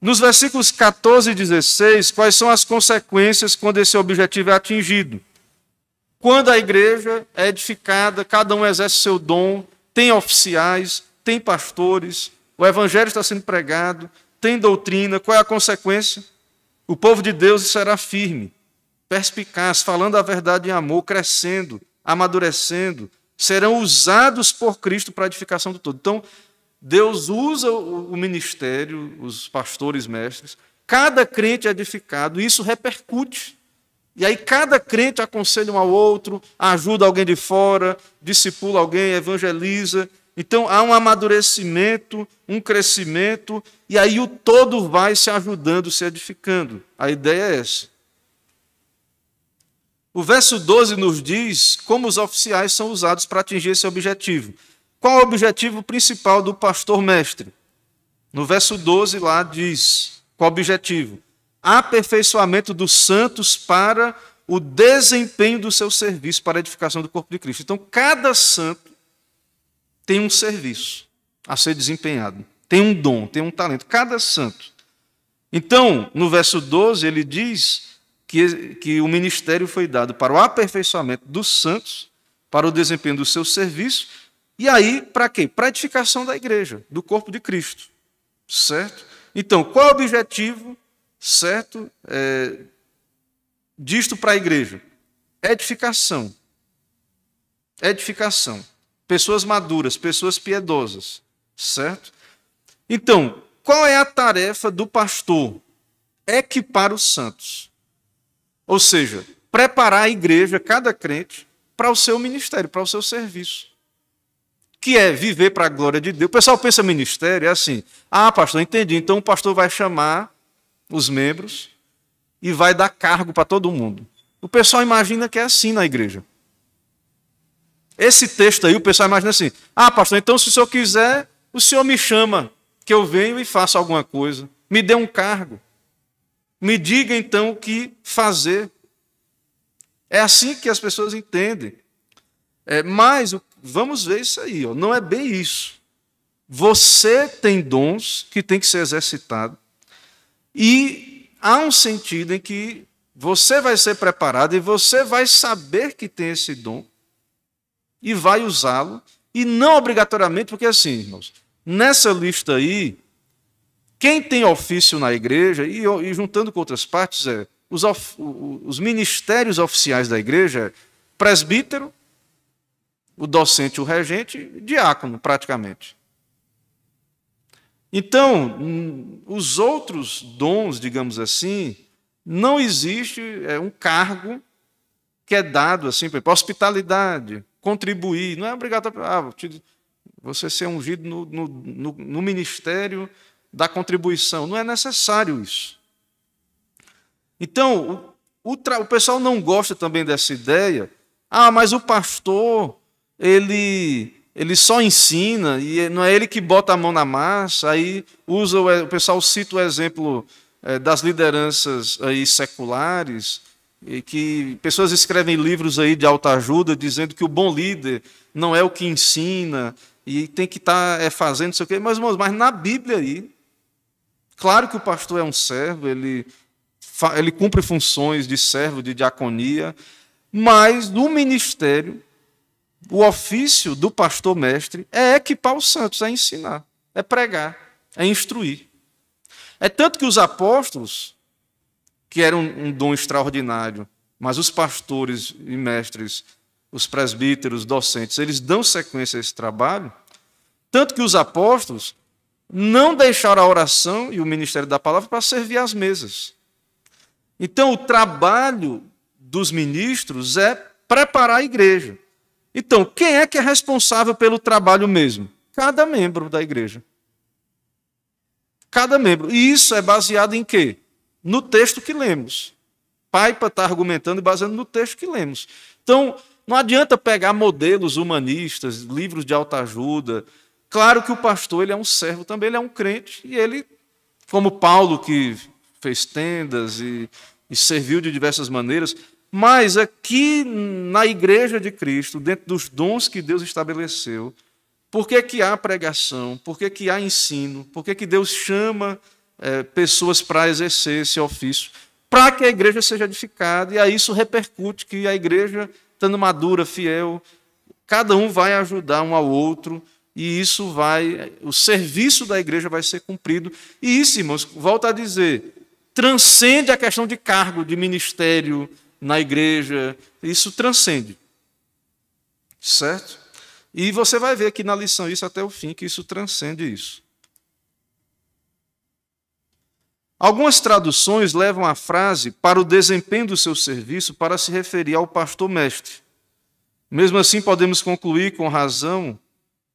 Nos versículos 14 e 16, quais são as consequências quando esse objetivo é atingido? Quando a igreja é edificada, cada um exerce seu dom, tem oficiais, tem pastores, o evangelho está sendo pregado, tem doutrina, qual é a consequência? O povo de Deus será firme, perspicaz, falando a verdade em amor, crescendo, amadurecendo, serão usados por Cristo para a edificação do todo. Então, Deus usa o ministério, os pastores, mestres, cada crente é edificado, e isso repercute. E aí cada crente aconselha um ao outro, ajuda alguém de fora, discipula alguém, evangeliza, então há um amadurecimento, um crescimento, e aí o todo vai se ajudando, se edificando. A ideia é essa. O verso 12 nos diz como os oficiais são usados para atingir esse objetivo. Qual o objetivo principal do pastor mestre? No verso 12 lá diz: qual o objetivo? Aperfeiçoamento dos santos para o desempenho do seu serviço para a edificação do corpo de Cristo. Então, cada santo tem um serviço a ser desempenhado, tem um dom, tem um talento, cada santo. Então, no verso 12, ele diz que, que o ministério foi dado para o aperfeiçoamento dos santos, para o desempenho do seu serviço, e aí, para quê? Para a edificação da igreja, do corpo de Cristo. Certo? Então, qual é o objetivo, certo, é, disto para a igreja? Edificação. Edificação pessoas maduras, pessoas piedosas, certo? Então, qual é a tarefa do pastor? Equipar os santos. Ou seja, preparar a igreja, cada crente, para o seu ministério, para o seu serviço. Que é viver para a glória de Deus. O pessoal pensa ministério, é assim: ah, pastor, entendi. Então o pastor vai chamar os membros e vai dar cargo para todo mundo. O pessoal imagina que é assim na igreja. Esse texto aí, o pessoal imagina assim: ah, pastor, então se o senhor quiser, o senhor me chama, que eu venho e faço alguma coisa. Me dê um cargo. Me diga então o que fazer. É assim que as pessoas entendem. É, mas vamos ver isso aí, ó, não é bem isso. Você tem dons que tem que ser exercitado. E há um sentido em que você vai ser preparado e você vai saber que tem esse dom e vai usá-lo, e não obrigatoriamente, porque assim, irmãos, nessa lista aí, quem tem ofício na igreja, e, e juntando com outras partes, é os, of, os ministérios oficiais da igreja, presbítero, o docente, o regente, diácono, praticamente. Então, os outros dons, digamos assim, não existe é, um cargo que é dado assim, por exemplo, hospitalidade, contribuir, não é obrigatório ah, você ser ungido no, no, no, no ministério da contribuição. Não é necessário isso. Então, o, o, o, pessoal não gosta também dessa ideia. Ah, mas o pastor, ele, ele só ensina, e não é ele que bota a mão na massa, aí usa, o, o pessoal cita o exemplo é, das lideranças aí seculares, e que pessoas escrevem livros aí de autoajuda dizendo que o bom líder não é o que ensina e tem que estar tá, é, fazendo não sei o quê. Mas, mas na Bíblia aí, claro que o pastor é um servo, ele, ele cumpre funções de servo, de diaconia, Mas o ministério, o ofício do pastor mestre é equipar os santos, é ensinar, é pregar, é instruir. É tanto que os apóstolos, que eram um dom extraordinário, mas os pastores e mestres, os presbíteros, docentes, eles dão sequência a esse trabalho, tanto que os apóstolos não deixaram a oração e o ministério da palavra para servir às mesas. Então, o trabalho dos ministros é preparar a igreja. Então, quem é que é responsável pelo trabalho mesmo? Cada membro da igreja. Cada membro. E isso é baseado em quê? No texto que lemos. Paipa está argumentando e baseando no texto que lemos. Então, não adianta pegar modelos humanistas, livros de autoajuda. Claro que o pastor ele é um servo também, ele é um crente, e ele, como Paulo, que fez tendas e, e serviu de diversas maneiras, mas aqui na igreja de Cristo, dentro dos dons que Deus estabeleceu, por que, que há pregação? Por que, que há ensino? Por que, que Deus chama é, pessoas para exercer esse ofício? Para que a igreja seja edificada, e aí isso repercute que a igreja, estando madura, fiel, cada um vai ajudar um ao outro, e isso vai, o serviço da igreja vai ser cumprido. E isso, irmãos, volta a dizer, transcende a questão de cargo, de ministério, na igreja, isso transcende. Certo? E você vai ver aqui na lição isso até o fim, que isso transcende isso. Algumas traduções levam a frase para o desempenho do seu serviço para se referir ao pastor mestre. Mesmo assim, podemos concluir com razão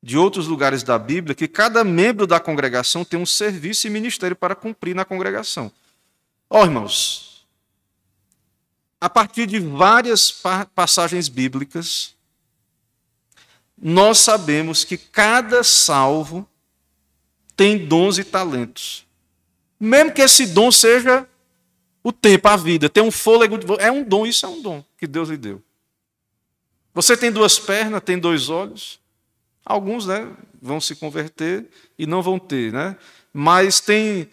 de outros lugares da Bíblia que cada membro da congregação tem um serviço e ministério para cumprir na congregação. Ó, oh, irmãos, a partir de várias passagens bíblicas, nós sabemos que cada salvo tem dons e talentos. Mesmo que esse dom seja o tempo, a vida, tem um fôlego, é um dom, isso é um dom que Deus lhe deu. Você tem duas pernas, tem dois olhos. Alguns né, vão se converter e não vão ter, né? mas tem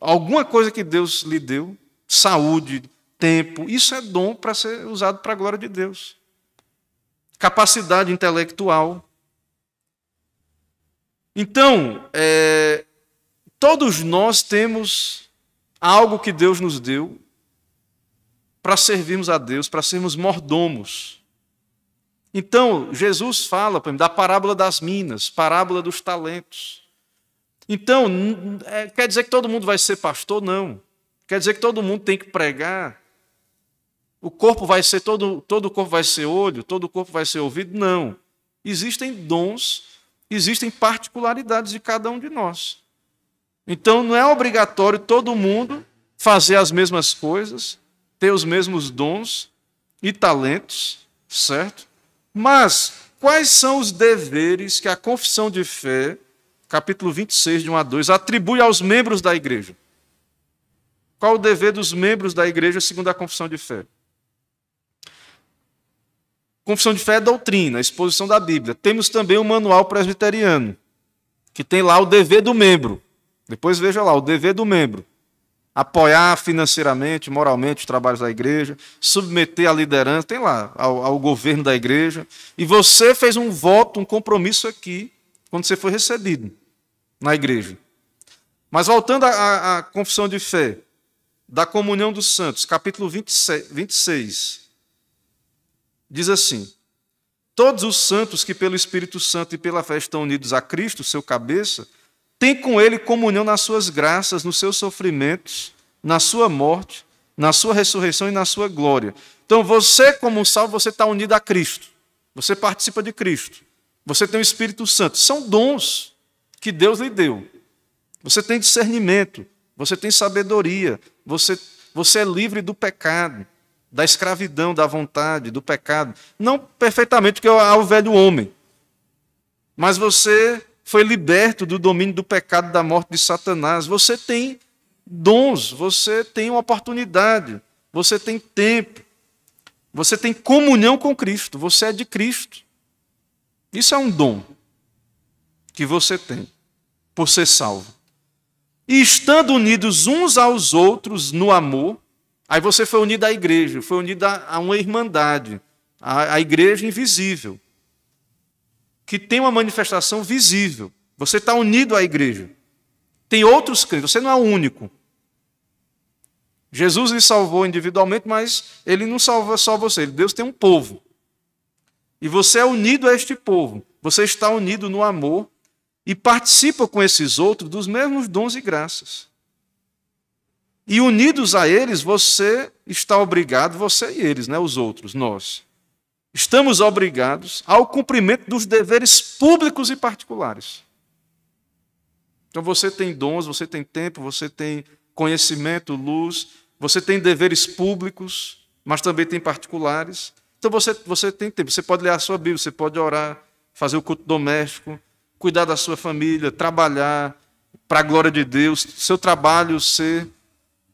alguma coisa que Deus lhe deu, saúde, tempo. Isso é dom para ser usado para a glória de Deus. Capacidade intelectual. Então, é, todos nós temos algo que Deus nos deu para servirmos a Deus, para sermos mordomos. Então, Jesus fala da parábola das minas, parábola dos talentos. Então, é, quer dizer que todo mundo vai ser pastor? Não. Quer dizer que todo mundo tem que pregar? O corpo vai ser todo, todo o corpo vai ser olho, todo o corpo vai ser ouvido? Não. Existem dons, existem particularidades de cada um de nós. Então não é obrigatório todo mundo fazer as mesmas coisas, ter os mesmos dons e talentos, certo? Mas quais são os deveres que a confissão de fé, capítulo 26, de 1 a 2, atribui aos membros da igreja? Qual o dever dos membros da igreja segundo a confissão de fé? Confissão de fé é doutrina, exposição da Bíblia. Temos também o manual presbiteriano, que tem lá o dever do membro. Depois veja lá, o dever do membro. Apoiar financeiramente, moralmente os trabalhos da igreja, submeter a liderança, tem lá, ao, ao governo da igreja. E você fez um voto, um compromisso aqui, quando você foi recebido na igreja. Mas voltando à, à confissão de fé, da comunhão dos santos, capítulo 26, 26 diz assim: Todos os santos que pelo Espírito Santo e pela fé estão unidos a Cristo, seu cabeça, têm com ele comunhão nas suas graças, nos seus sofrimentos, na sua morte, na sua ressurreição e na sua glória. Então você, como um salvo, você está unido a Cristo. Você participa de Cristo. Você tem o Espírito Santo. São dons que Deus lhe deu. Você tem discernimento, você tem sabedoria, você, você é livre do pecado da escravidão, da vontade, do pecado. Não perfeitamente, porque há o velho homem. Mas você foi liberto do domínio do pecado, da morte de Satanás. Você tem dons, você tem uma oportunidade, você tem tempo, você tem comunhão com Cristo, você é de Cristo. Isso é um dom que você tem por ser salvo. E estando unidos uns aos outros no amor, Aí você foi unido à igreja, foi unido a uma irmandade, a, igreja invisível, que tem uma manifestação visível. Você está unido à igreja. Tem outros crentes, você não é o único. Jesus lhe salvou individualmente, mas ele não salva só você. Deus tem um povo. E você é unido a este povo. Você está unido no amor e participa com esses outros dos mesmos dons e graças. E unidos a eles, você está obrigado, você e eles, né, os outros, nós. Estamos obrigados ao cumprimento dos deveres públicos e particulares. Então você tem dons, você tem tempo, você tem conhecimento, luz, você tem deveres públicos, mas também tem particulares. Então você, você tem tempo, você pode ler a sua Bíblia, você pode orar, fazer o culto doméstico, cuidar da sua família, trabalhar para a glória de Deus, seu trabalho ser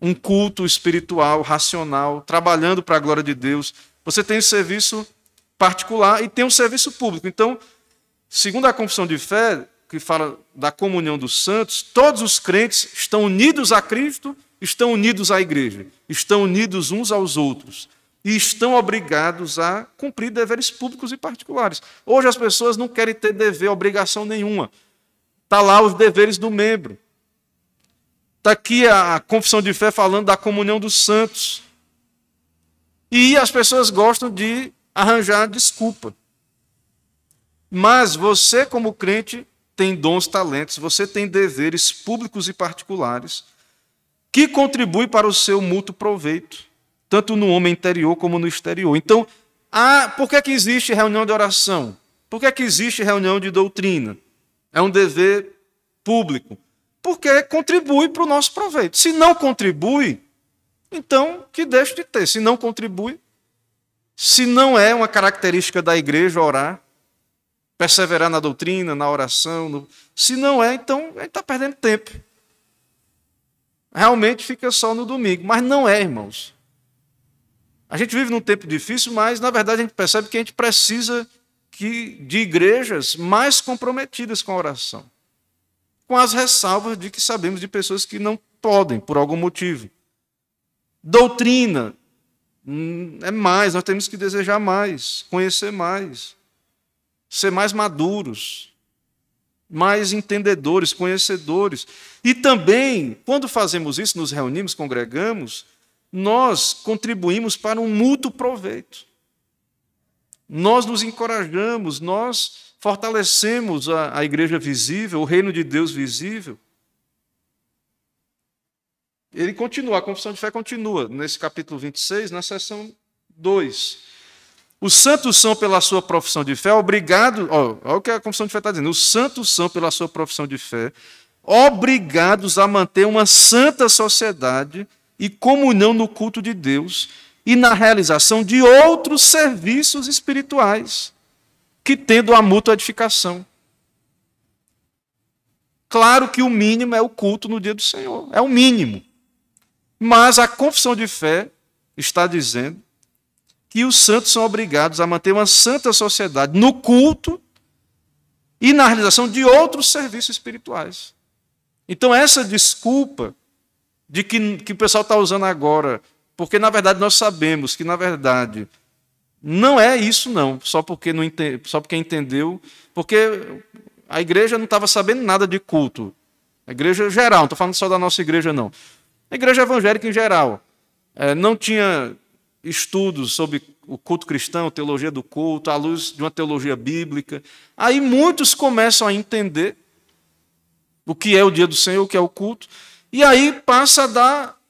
um culto espiritual, racional, trabalhando para a glória de Deus. Você tem o serviço particular e tem um serviço público. Então, segundo a confissão de fé, que fala da comunhão dos santos, todos os crentes estão unidos a Cristo, estão unidos à igreja, estão unidos uns aos outros e estão obrigados a cumprir deveres públicos e particulares. Hoje as pessoas não querem ter dever, obrigação nenhuma. Está lá os deveres do membro. Está aqui a confissão de fé falando da comunhão dos santos. E as pessoas gostam de arranjar desculpa. Mas você, como crente, tem dons, talentos, você tem deveres públicos e particulares que contribuem para o seu mútuo proveito tanto no homem interior como no exterior. Então, ah, por que, é que existe reunião de oração? Por que, é que existe reunião de doutrina? É um dever público. Porque contribui para o nosso proveito. Se não contribui, então que deixe de ter. Se não contribui, se não é uma característica da igreja orar, perseverar na doutrina, na oração, no... se não é, então a gente está perdendo tempo. Realmente fica só no domingo. Mas não é, irmãos. A gente vive num tempo difícil, mas na verdade a gente percebe que a gente precisa que, de igrejas mais comprometidas com a oração. Com as ressalvas de que sabemos de pessoas que não podem, por algum motivo. Doutrina hum, é mais, nós temos que desejar mais, conhecer mais, ser mais maduros, mais entendedores, conhecedores. E também, quando fazemos isso, nos reunimos, congregamos, nós contribuímos para um mútuo proveito. Nós nos encorajamos, nós fortalecemos a, a igreja visível, o reino de Deus visível. Ele continua, a confissão de fé continua, nesse capítulo 26, na seção 2. Os santos são, pela sua profissão de fé, obrigados. Olha o que a confissão de fé está dizendo. Os santos são, pela sua profissão de fé, obrigados a manter uma santa sociedade e comunhão no culto de Deus e na realização de outros serviços espirituais, que tendo a mútua edificação. Claro que o mínimo é o culto no dia do Senhor, é o mínimo. Mas a confissão de fé está dizendo que os santos são obrigados a manter uma santa sociedade no culto e na realização de outros serviços espirituais. Então, essa desculpa de que, que o pessoal está usando agora. Porque, na verdade, nós sabemos que, na verdade, não é isso, não, só porque, não ente, só porque entendeu. Porque a igreja não estava sabendo nada de culto. A igreja geral, não estou falando só da nossa igreja, não. A igreja evangélica em geral. É, não tinha estudos sobre o culto cristão, teologia do culto, à luz de uma teologia bíblica. Aí muitos começam a entender o que é o dia do Senhor, o que é o culto, e aí passa a dar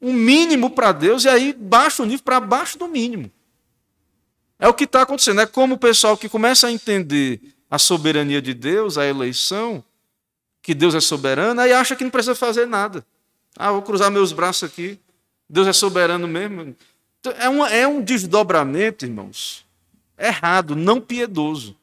um mínimo para Deus, e aí baixa o nível para baixo do mínimo. É o que está acontecendo. É como o pessoal que começa a entender a soberania de Deus, a eleição, que Deus é soberano, aí acha que não precisa fazer nada. Ah, vou cruzar meus braços aqui. Deus é soberano mesmo. Então, é, é um desdobramento, irmãos, errado, não piedoso.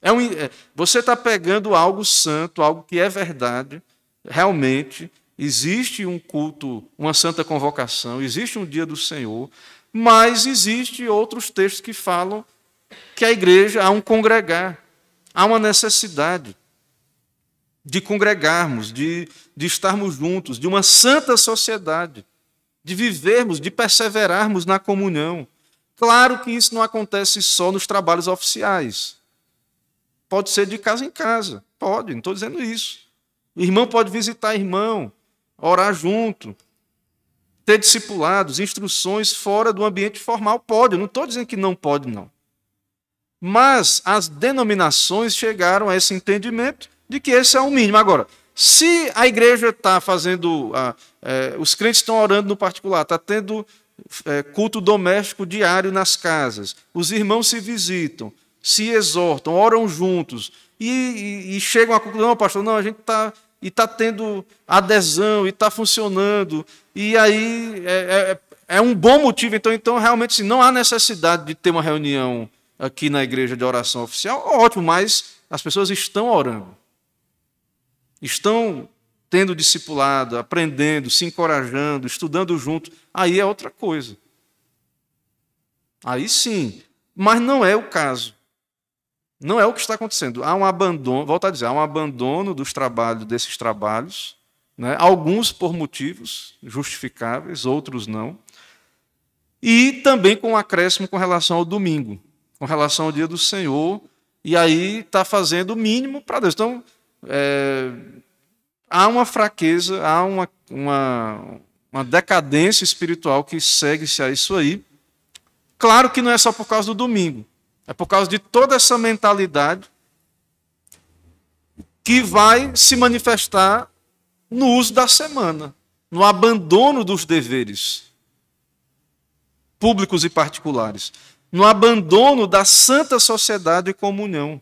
É um, é, você está pegando algo santo, algo que é verdade, realmente existe um culto, uma santa convocação, existe um dia do Senhor, mas existe outros textos que falam que a igreja há um congregar, há uma necessidade de congregarmos, de, de estarmos juntos, de uma santa sociedade. de vivermos, de perseverarmos na comunhão. Claro que isso não acontece só nos trabalhos oficiais. Pode ser de casa em casa. Pode, não estou dizendo isso. O irmão pode visitar irmão, orar junto, ter discipulados, instruções fora do ambiente formal. Pode, não estou dizendo que não pode, não. Mas as denominações chegaram a esse entendimento de que esse é o mínimo. Agora, se a igreja está fazendo, é, os crentes estão orando no particular, está tendo é, culto doméstico diário nas casas, os irmãos se visitam, se exortam, oram juntos e, e, e chegam à conclusão, não, pastor, não, a gente está e está tendo adesão e está funcionando e aí é, é, é, um bom motivo. Então, então realmente, se não há necessidade de ter uma reunião aqui na igreja de oração oficial, ótimo, mas as pessoas estão orando estão tendo discipulado, aprendendo, se encorajando, estudando junto, aí é outra coisa. Aí sim. Mas não é o caso. Não é o que está acontecendo. Há um abandono, volto a dizer, há um abandono dos trabalhos, desses trabalhos, né? alguns por motivos justificáveis, outros não. E também com um acréscimo com relação ao domingo, com relação ao dia do Senhor, e aí está fazendo o mínimo para Deus. Então, é, há uma fraqueza, há uma, uma, uma decadência espiritual que segue-se a isso aí. Claro que não é só por causa do domingo, é por causa de toda essa mentalidade que vai se manifestar no uso da semana, no abandono dos deveres públicos e particulares, no abandono da santa sociedade e comunhão.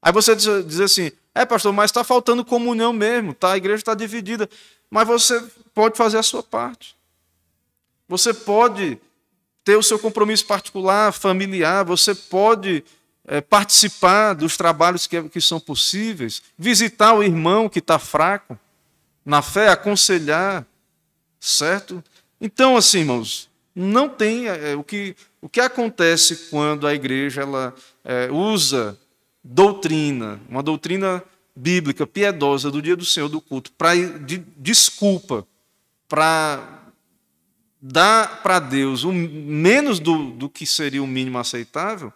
Aí você diz assim: é, pastor, mas está faltando comunhão mesmo, tá? a igreja está dividida. Mas você pode fazer a sua parte. Você pode ter o seu compromisso particular, familiar, você pode é, participar dos trabalhos que, que são possíveis, visitar o irmão que está fraco na fé, aconselhar, certo? Então, assim, irmãos, não tem é, o que o que acontece quando a igreja ela é, usa doutrina, uma doutrina bíblica, piedosa do dia do Senhor, do culto, para de desculpa, para dar para Deus o menos do, do que seria o mínimo aceitável,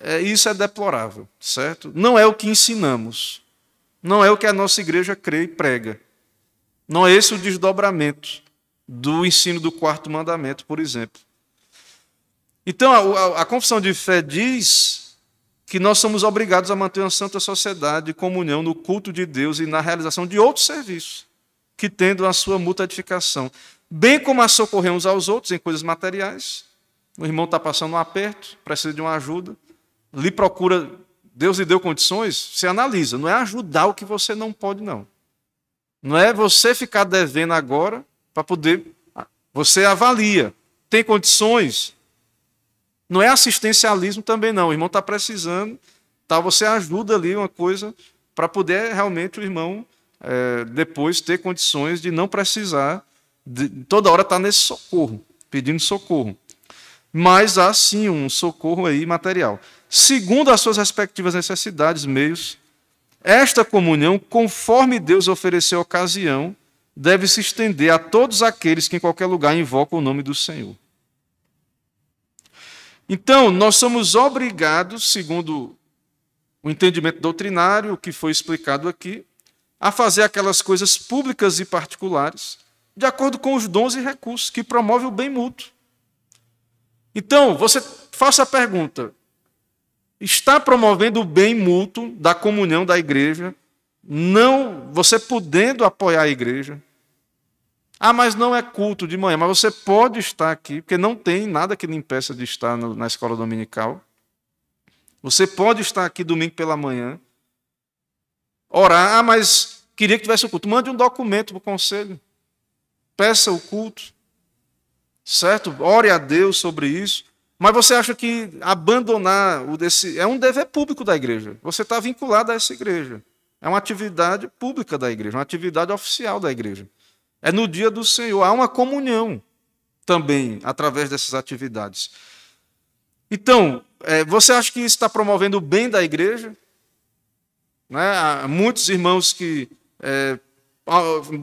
é, isso é deplorável, certo? Não é o que ensinamos. Não é o que a nossa igreja crê e prega. Não é esse o desdobramento do ensino do quarto mandamento, por exemplo. Então, a, a, a confissão de fé diz que nós somos obrigados a manter uma santa sociedade de comunhão no culto de Deus e na realização de outros serviços, que tendo a sua mútua edificação, bem como a socorrer uns aos outros em coisas materiais. O irmão está passando um aperto, precisa de uma ajuda, lhe procura, Deus lhe deu condições, você analisa, não é ajudar o que você não pode, não. Não é você ficar devendo agora para poder. Você avalia, tem condições, não é assistencialismo também, não. O irmão está precisando, tá, você ajuda ali uma coisa para poder realmente o irmão é, depois ter condições de não precisar, de, toda hora estar tá nesse socorro, pedindo socorro. Mas há sim um socorro aí material. Segundo as suas respectivas necessidades, meios, esta comunhão, conforme Deus ofereceu a ocasião, deve se estender a todos aqueles que em qualquer lugar invocam o nome do Senhor. Então, nós somos obrigados, segundo o entendimento doutrinário, o que foi explicado aqui, a fazer aquelas coisas públicas e particulares, de acordo com os dons e recursos que promovem o bem mútuo. Então, você faça a pergunta: está promovendo o bem mútuo da comunhão da igreja, não você podendo apoiar a igreja, ah, mas não é culto de manhã. Mas você pode estar aqui, porque não tem nada que lhe impeça de estar na escola dominical. Você pode estar aqui domingo pela manhã. Orar, ah, mas queria que tivesse o culto. Mande um documento para o conselho. Peça o culto. Certo? Ore a Deus sobre isso. Mas você acha que abandonar o desse. É um dever público da igreja. Você está vinculado a essa igreja. É uma atividade pública da igreja, uma atividade oficial da igreja. É no dia do Senhor. Há uma comunhão também através dessas atividades. Então, é, você acha que isso está promovendo o bem da igreja? Né? Há muitos irmãos que, é,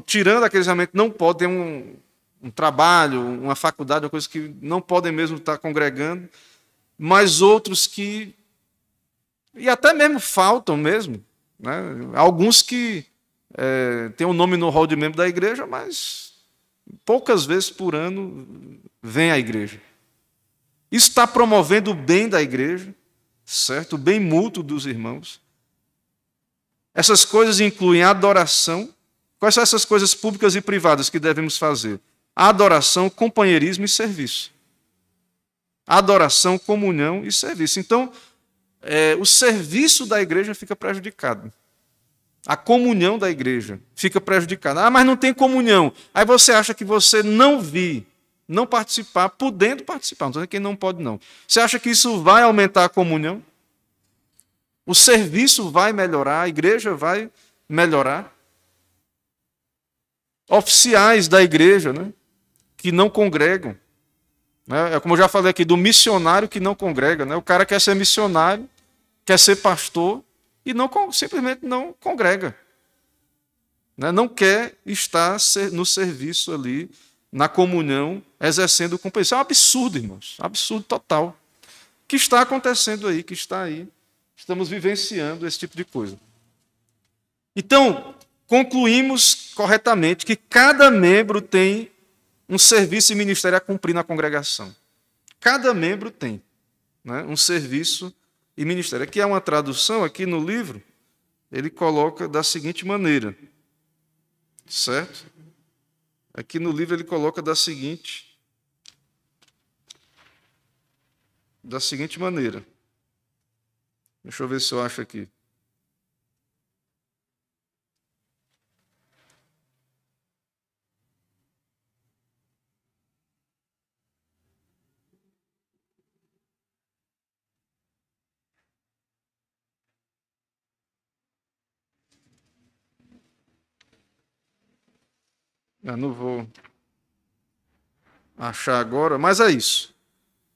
tirando aqueles realmente não podem, um, um trabalho, uma faculdade, uma coisa que não podem mesmo estar congregando, mas outros que. E até mesmo faltam mesmo. Né? Alguns que é, têm o um nome no hall de membro da igreja, mas poucas vezes por ano vem à igreja. Isso está promovendo o bem da igreja, certo? O bem mútuo dos irmãos. Essas coisas incluem adoração. Quais são essas coisas públicas e privadas que devemos fazer? Adoração, companheirismo e serviço. Adoração, comunhão e serviço. Então, é, o serviço da igreja fica prejudicado. A comunhão da igreja fica prejudicada. Ah, mas não tem comunhão. Aí você acha que você não vi, não participar, podendo participar. Não estou dizendo que não pode, não. Você acha que isso vai aumentar a comunhão? O serviço vai melhorar, a igreja vai melhorar. Oficiais da igreja, né, que não congregam. Né, é como eu já falei aqui, do missionário que não congrega. Né, o cara quer ser missionário, quer ser pastor, e não simplesmente não congrega. Né? Não quer estar no serviço ali, na comunhão, exercendo compromisso. Isso é um absurdo, irmãos. Absurdo total. Que está acontecendo aí, que está aí. Estamos vivenciando esse tipo de coisa. Então, concluímos corretamente que cada membro tem um serviço e ministério a cumprir na congregação. Cada membro tem né, um serviço e ministério. Aqui há uma tradução, aqui no livro, ele coloca da seguinte maneira. Certo? Aqui no livro ele coloca da seguinte da seguinte maneira. Deixa eu ver se eu acho aqui. Eu não vou achar agora, mas é isso.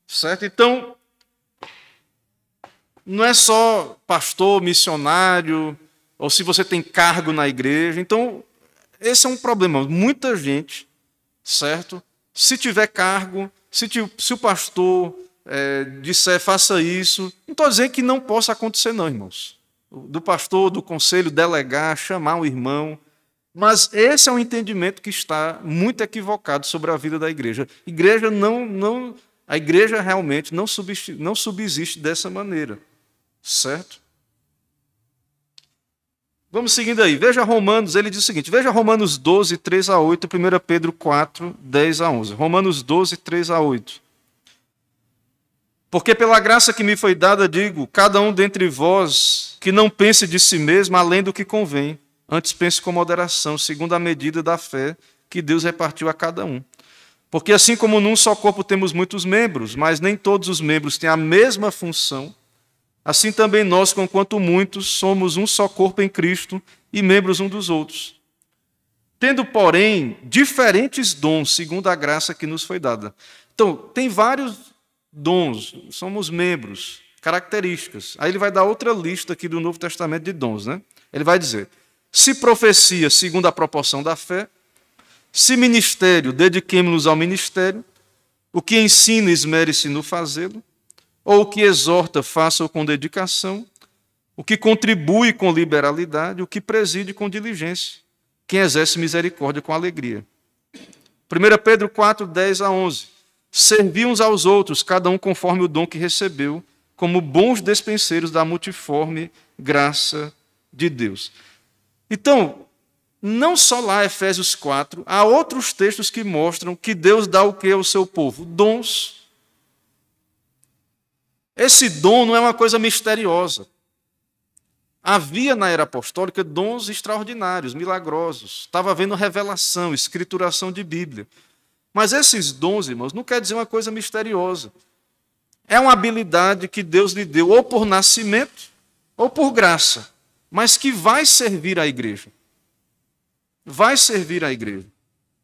Certo? Então, não é só pastor, missionário, ou se você tem cargo na igreja. Então, esse é um problema. Muita gente, certo? Se tiver cargo, se, se o pastor é, disser faça isso, não estou dizendo que não possa acontecer, não, irmãos. Do pastor, do conselho, delegar, chamar o irmão, mas esse é um entendimento que está muito equivocado sobre a vida da igreja. Igreja não, não, a igreja realmente não, não subsiste dessa maneira, certo? Vamos seguindo aí. Veja Romanos, ele diz o seguinte: veja Romanos 12, 3 a 8, 1 Pedro 4, 10 a 11. Romanos 12, 3 a 8. Porque pela graça que me foi dada, digo, cada um dentre vós que não pense de si mesmo além do que convém Antes pense com moderação, segundo a medida da fé que Deus repartiu a cada um. Porque assim como num só corpo temos muitos membros, mas nem todos os membros têm a mesma função, assim também nós, conquanto muitos, somos um só corpo em Cristo e membros um dos outros. Tendo, porém, diferentes dons, segundo a graça que nos foi dada. Então, tem vários dons, somos membros, características. Aí ele vai dar outra lista aqui do Novo Testamento de dons, né? Ele vai dizer: se profecia, segundo a proporção da fé. Se ministério, dediquemos-nos ao ministério. O que ensina, esmere-se no fazê-lo. Ou o que exorta, faça-o com dedicação. O que contribui com liberalidade. O que preside com diligência. Quem exerce misericórdia com alegria. 1 Pedro 4, 10 a 11. Servi uns aos outros, cada um conforme o dom que recebeu, como bons despenseiros da multiforme graça de Deus. Então, não só lá, Efésios 4, há outros textos que mostram que Deus dá o que ao seu povo? Dons. Esse dom não é uma coisa misteriosa. Havia na era apostólica dons extraordinários, milagrosos. Estava havendo revelação, escrituração de Bíblia. Mas esses dons, irmãos, não quer dizer uma coisa misteriosa. É uma habilidade que Deus lhe deu ou por nascimento ou por graça mas que vai servir à igreja. Vai servir à igreja.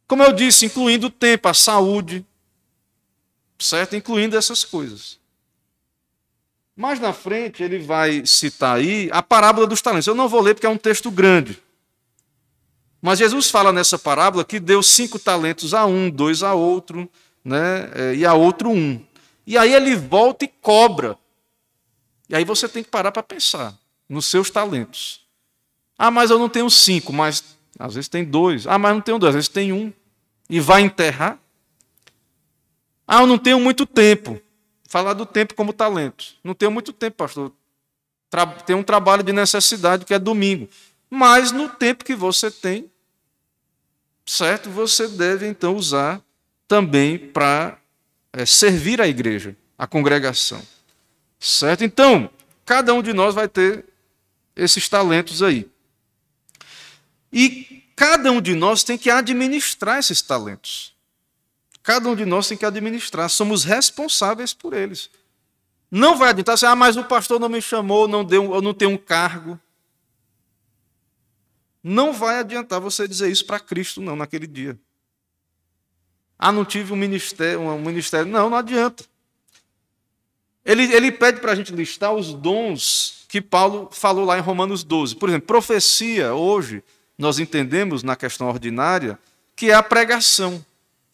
Como eu disse, incluindo o tempo, a saúde, certo? Incluindo essas coisas. Mais na frente, ele vai citar aí a parábola dos talentos. Eu não vou ler porque é um texto grande. Mas Jesus fala nessa parábola que deu cinco talentos a um, dois a outro, né? É, e a outro um. E aí ele volta e cobra. E aí você tem que parar para pensar nos seus talentos. Ah, mas eu não tenho cinco, mas às vezes tem dois. Ah, mas não tenho dois, às vezes tem um. E vai enterrar? Ah, eu não tenho muito tempo. Falar do tempo como talento. Não tenho muito tempo, pastor. Tem um trabalho de necessidade que é domingo. Mas no tempo que você tem, certo? Você deve então usar também para é, servir a igreja, a congregação. Certo? Então, cada um de nós vai ter esses talentos aí. E cada um de nós tem que administrar esses talentos. Cada um de nós tem que administrar, somos responsáveis por eles. Não vai adiantar assim, ah, mas o pastor não me chamou, não deu, eu não tenho um cargo. Não vai adiantar você dizer isso para Cristo, não, naquele dia. Ah, não tive um ministério, um ministério. Não, não adianta. Ele, ele pede para a gente listar os dons que Paulo falou lá em Romanos 12. Por exemplo, profecia, hoje, nós entendemos na questão ordinária, que é a pregação.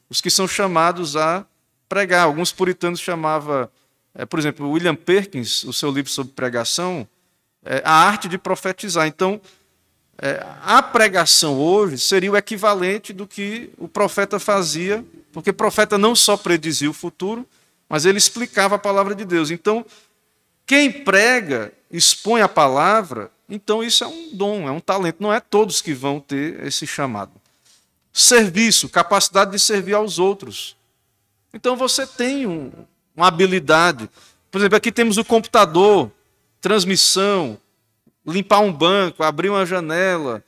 Os que são chamados a pregar. Alguns puritanos chamavam, é, por exemplo, William Perkins, o seu livro sobre pregação, é, a arte de profetizar. Então, é, a pregação hoje seria o equivalente do que o profeta fazia, porque o profeta não só predizia o futuro, mas ele explicava a palavra de Deus. Então, quem prega, expõe a palavra, então isso é um dom, é um talento. Não é todos que vão ter esse chamado. Serviço, capacidade de servir aos outros. Então você tem um, uma habilidade. Por exemplo, aqui temos o computador, transmissão, limpar um banco, abrir uma janela.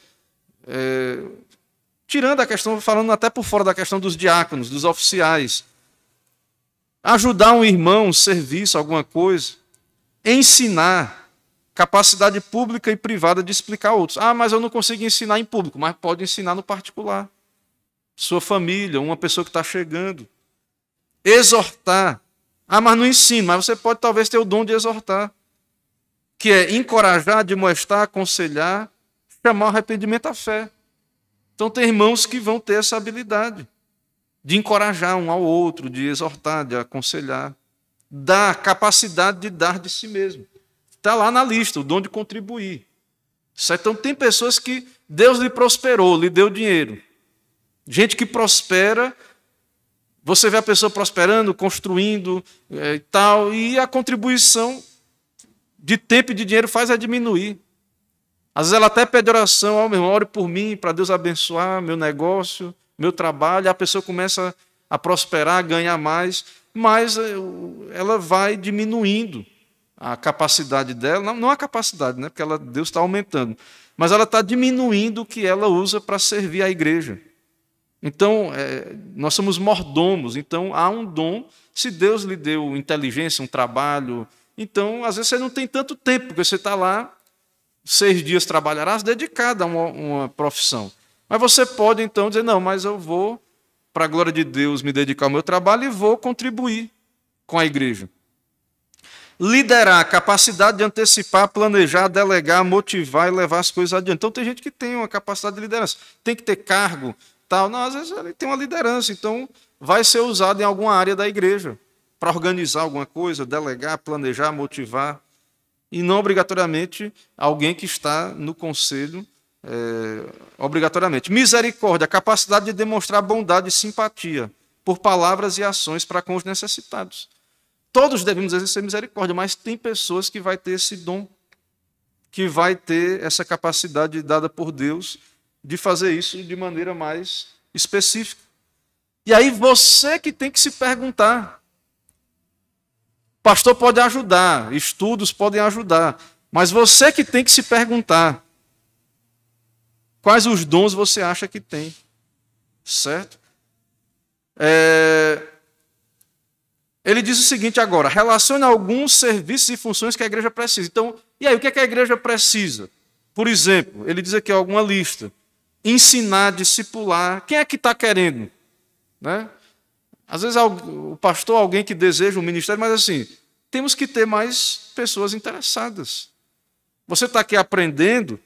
É, tirando a questão, falando até por fora da questão dos diáconos, dos oficiais. Ajudar um irmão, um serviço, alguma coisa. Ensinar. Capacidade pública e privada de explicar a outros. Ah, mas eu não consigo ensinar em público, mas pode ensinar no particular. Sua família, uma pessoa que está chegando. Exortar. Ah, mas não ensino, mas você pode talvez ter o dom de exortar que é encorajar, admoestar, aconselhar, chamar o arrependimento à fé. Então, tem irmãos que vão ter essa habilidade de encorajar um ao outro, de exortar, de aconselhar, da capacidade de dar de si mesmo. Está lá na lista, o dom de contribuir. Então, tem pessoas que Deus lhe prosperou, lhe deu dinheiro. Gente que prospera, você vê a pessoa prosperando, construindo é, e tal, e a contribuição de tempo e de dinheiro faz a diminuir. Às vezes ela até pede oração, ó, oh, meu irmão, ore por mim, para Deus abençoar meu negócio, meu trabalho, a pessoa começa a prosperar, a ganhar mais, mas eh, ela vai diminuindo a capacidade dela, não, a capacidade, né, porque ela, Deus está aumentando, mas ela está diminuindo o que ela usa para servir a igreja. Então, é, nós somos mordomos, então há um dom, se Deus lhe deu inteligência, um trabalho, então, às vezes você não tem tanto tempo, porque você está lá, seis dias trabalharás dedicado a uma, uma profissão. Mas você pode então dizer: não, mas eu vou, para a glória de Deus, me dedicar ao meu trabalho e vou contribuir com a igreja. Liderar, capacidade de antecipar, planejar, delegar, motivar e levar as coisas adiante. Então tem gente que tem uma capacidade de liderança, tem que ter cargo, tal. Não, às vezes ele tem uma liderança, então vai ser usado em alguma área da igreja para organizar alguma coisa, delegar, planejar, motivar, e não obrigatoriamente alguém que está no conselho, é, obrigatoriamente. Misericórdia, capacidade de demonstrar bondade e simpatia por palavras e ações para com os necessitados. Todos devemos exercer misericórdia, mas tem pessoas que vai ter esse dom, que vai ter essa capacidade dada por Deus de fazer isso de maneira mais específica. E aí você que tem que se perguntar: Pastor pode ajudar, estudos podem ajudar, mas você que tem que se perguntar quais os dons você acha que tem, certo? É... Ele diz o seguinte agora: relacione alguns serviços e funções que a igreja precisa. Então, e aí, o que, é que a igreja precisa? Por exemplo, ele diz aqui alguma lista: ensinar, discipular. Quem é que está querendo? Né? Às vezes o pastor, alguém que deseja um ministério, mas assim, temos que ter mais pessoas interessadas. Você está aqui aprendendo,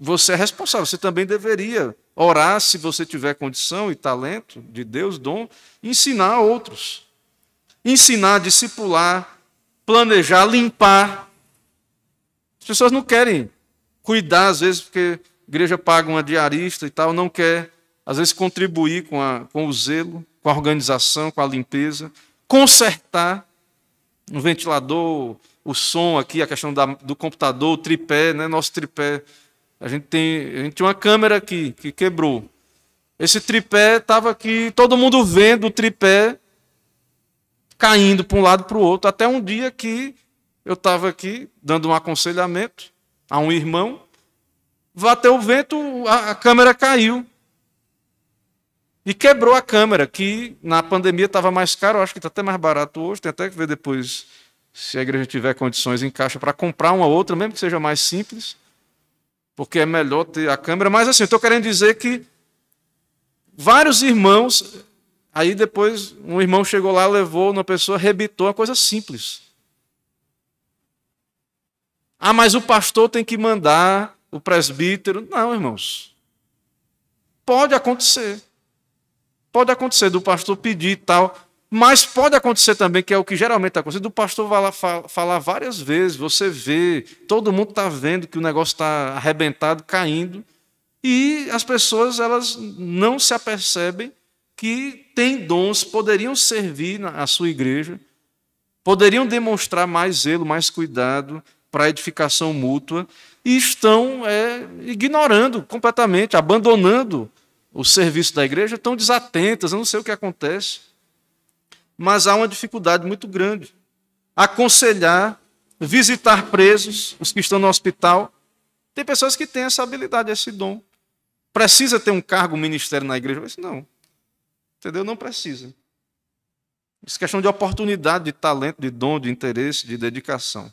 você é responsável, você também deveria orar se você tiver condição e talento de Deus, dom, ensinar a outros. Ensinar, discipular, planejar, limpar. As pessoas não querem cuidar, às vezes, porque a igreja paga uma diarista e tal, não quer, às vezes, contribuir com, a, com o zelo, com a organização, com a limpeza, consertar um ventilador, o som aqui, a questão da, do computador, o tripé, né? nosso tripé. A gente, tem, a gente tinha uma câmera aqui que quebrou. Esse tripé estava aqui, todo mundo vendo o tripé caindo para um lado para o outro, até um dia que eu estava aqui dando um aconselhamento a um irmão, bateu o vento, a, a câmera caiu. E quebrou a câmera, que na pandemia estava mais caro, acho que está até mais barato hoje, tem até que ver depois se a igreja tiver condições em caixa para comprar uma outra, mesmo que seja mais simples, porque é melhor ter a câmera. Mas assim, estou querendo dizer que vários irmãos, aí depois um irmão chegou lá, levou uma pessoa, rebitou uma coisa simples. Ah, mas o pastor tem que mandar o presbítero. Não, irmãos. Pode acontecer. Pode acontecer do pastor pedir e tal. Mas pode acontecer também, que é o que geralmente está acontecendo, do pastor vai falar várias vezes, você vê, todo mundo está vendo que o negócio está arrebentado, caindo, e as pessoas elas não se apercebem que têm dons, poderiam servir na sua igreja, poderiam demonstrar mais zelo, mais cuidado para a edificação mútua, e estão é, ignorando completamente, abandonando o serviço da igreja, estão desatentas, eu não sei o que acontece mas há uma dificuldade muito grande. Aconselhar, visitar presos, os que estão no hospital. Tem pessoas que têm essa habilidade, esse dom. Precisa ter um cargo, ministério na igreja? Mas não. Entendeu? Não precisa. Isso é questão de oportunidade, de talento, de dom, de interesse, de dedicação.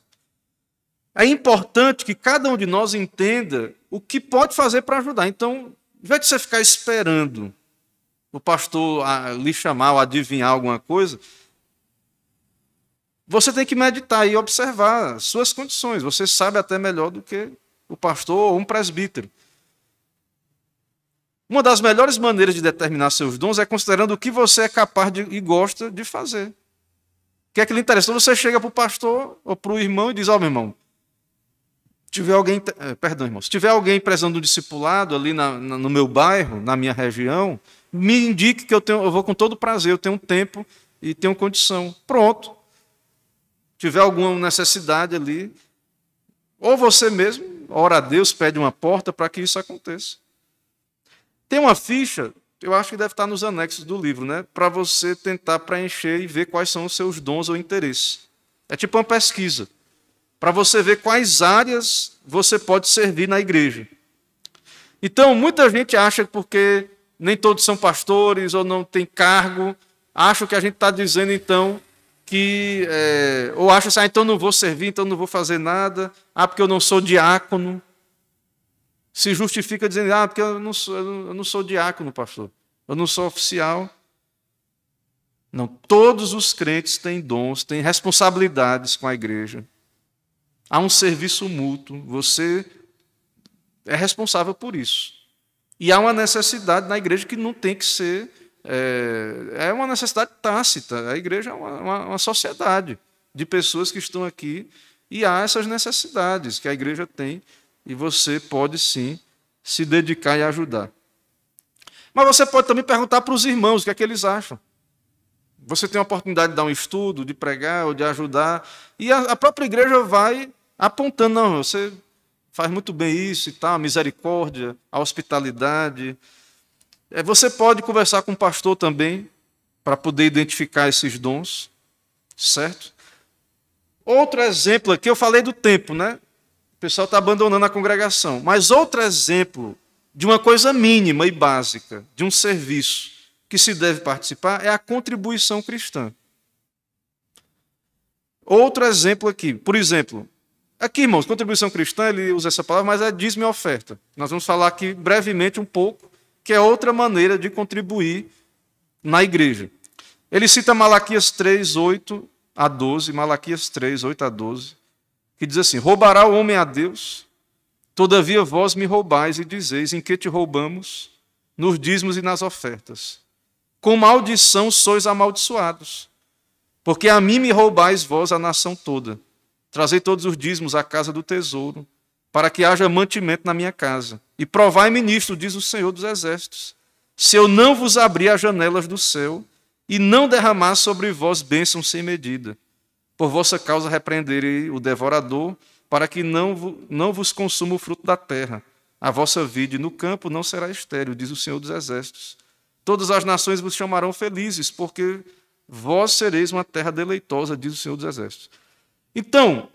É importante que cada um de nós entenda o que pode fazer para ajudar. Então, ao invés de você ficar esperando o pastor lhe chamar ou adivinhar alguma coisa, você tem que meditar e observar suas condições. Você sabe até melhor do que o pastor ou um presbítero. Uma das melhores maneiras de determinar seus dons é considerando o que você é capaz de, e gosta de fazer. O que é que lhe interessa? Você chega para o pastor ou para o irmão e diz: Ó, oh, meu irmão, tiver alguém, eh, perdão, irmão, se tiver alguém precisando do discipulado ali na, na, no meu bairro, na minha região, me indique que eu, tenho, eu vou com todo prazer, eu tenho tempo e tenho condição. Pronto. Tiver alguma necessidade ali, ou você mesmo, ora a Deus, pede uma porta para que isso aconteça. Tem uma ficha, eu acho que deve estar nos anexos do livro, né? Para você tentar preencher e ver quais são os seus dons ou interesses. É tipo uma pesquisa. Para você ver quais áreas você pode servir na igreja. Então, muita gente acha que porque nem todos são pastores ou não tem cargo, acham que a gente está dizendo então que. É, ou acham assim, ah, então não vou servir, então não vou fazer nada, ah, porque eu não sou diácono. Se justifica dizendo, ah, porque eu não sou, eu não sou diácono, pastor, eu não sou oficial. Não, todos os crentes têm dons, têm responsabilidades com a igreja. Há um serviço mútuo, você é responsável por isso. E há uma necessidade na igreja que não tem que ser. É, é uma necessidade tácita. A igreja é uma, uma, uma sociedade de pessoas que estão aqui e há essas necessidades que a igreja tem e você pode sim se dedicar e ajudar. Mas você pode também perguntar para os irmãos o que é que eles acham. Você tem a oportunidade de dar um estudo, de pregar ou de ajudar, e a, própria igreja vai apontando, não, você faz muito bem isso e tal, a misericórdia, a hospitalidade. É, você pode conversar com o pastor também, para poder identificar esses dons, certo? Outro exemplo aqui, eu falei do tempo, né? Pessoal está abandonando a congregação. Mas outro exemplo de uma coisa mínima e básica, de um serviço que se deve participar, é a contribuição cristã. Outro exemplo aqui, por exemplo, Aqui, irmãos, contribuição cristã, ele usa essa palavra, mas é dízimo e oferta. Nós vamos falar aqui brevemente um pouco, que é outra maneira de contribuir na igreja. Ele cita Malaquias 3, 8 a 12, Malaquias 3, 8 a 12, que diz assim: Roubará o homem a Deus, Todavia vós me roubais e dizeis: Em que te roubamos? Nos dízimos e nas ofertas. Com maldição sois amaldiçoados. Porque a mim me roubais vós a nação toda. Trazei todos os dízimos à casa do tesouro, para que haja mantimento na minha casa. E provai-me nisto, diz o Senhor dos Exércitos, se eu não vos abrir as janelas do céu e não derramar sobre vós bênçãos sem medida. Por vossa causa repreenderei o devorador para que não, não vos consuma o fruto da terra. A vossa vida no campo não será estéril, diz o Senhor dos Exércitos. Todas as nações vos chamarão felizes, porque vós sereis uma terra deleitosa, diz o Senhor dos Exércitos. Então,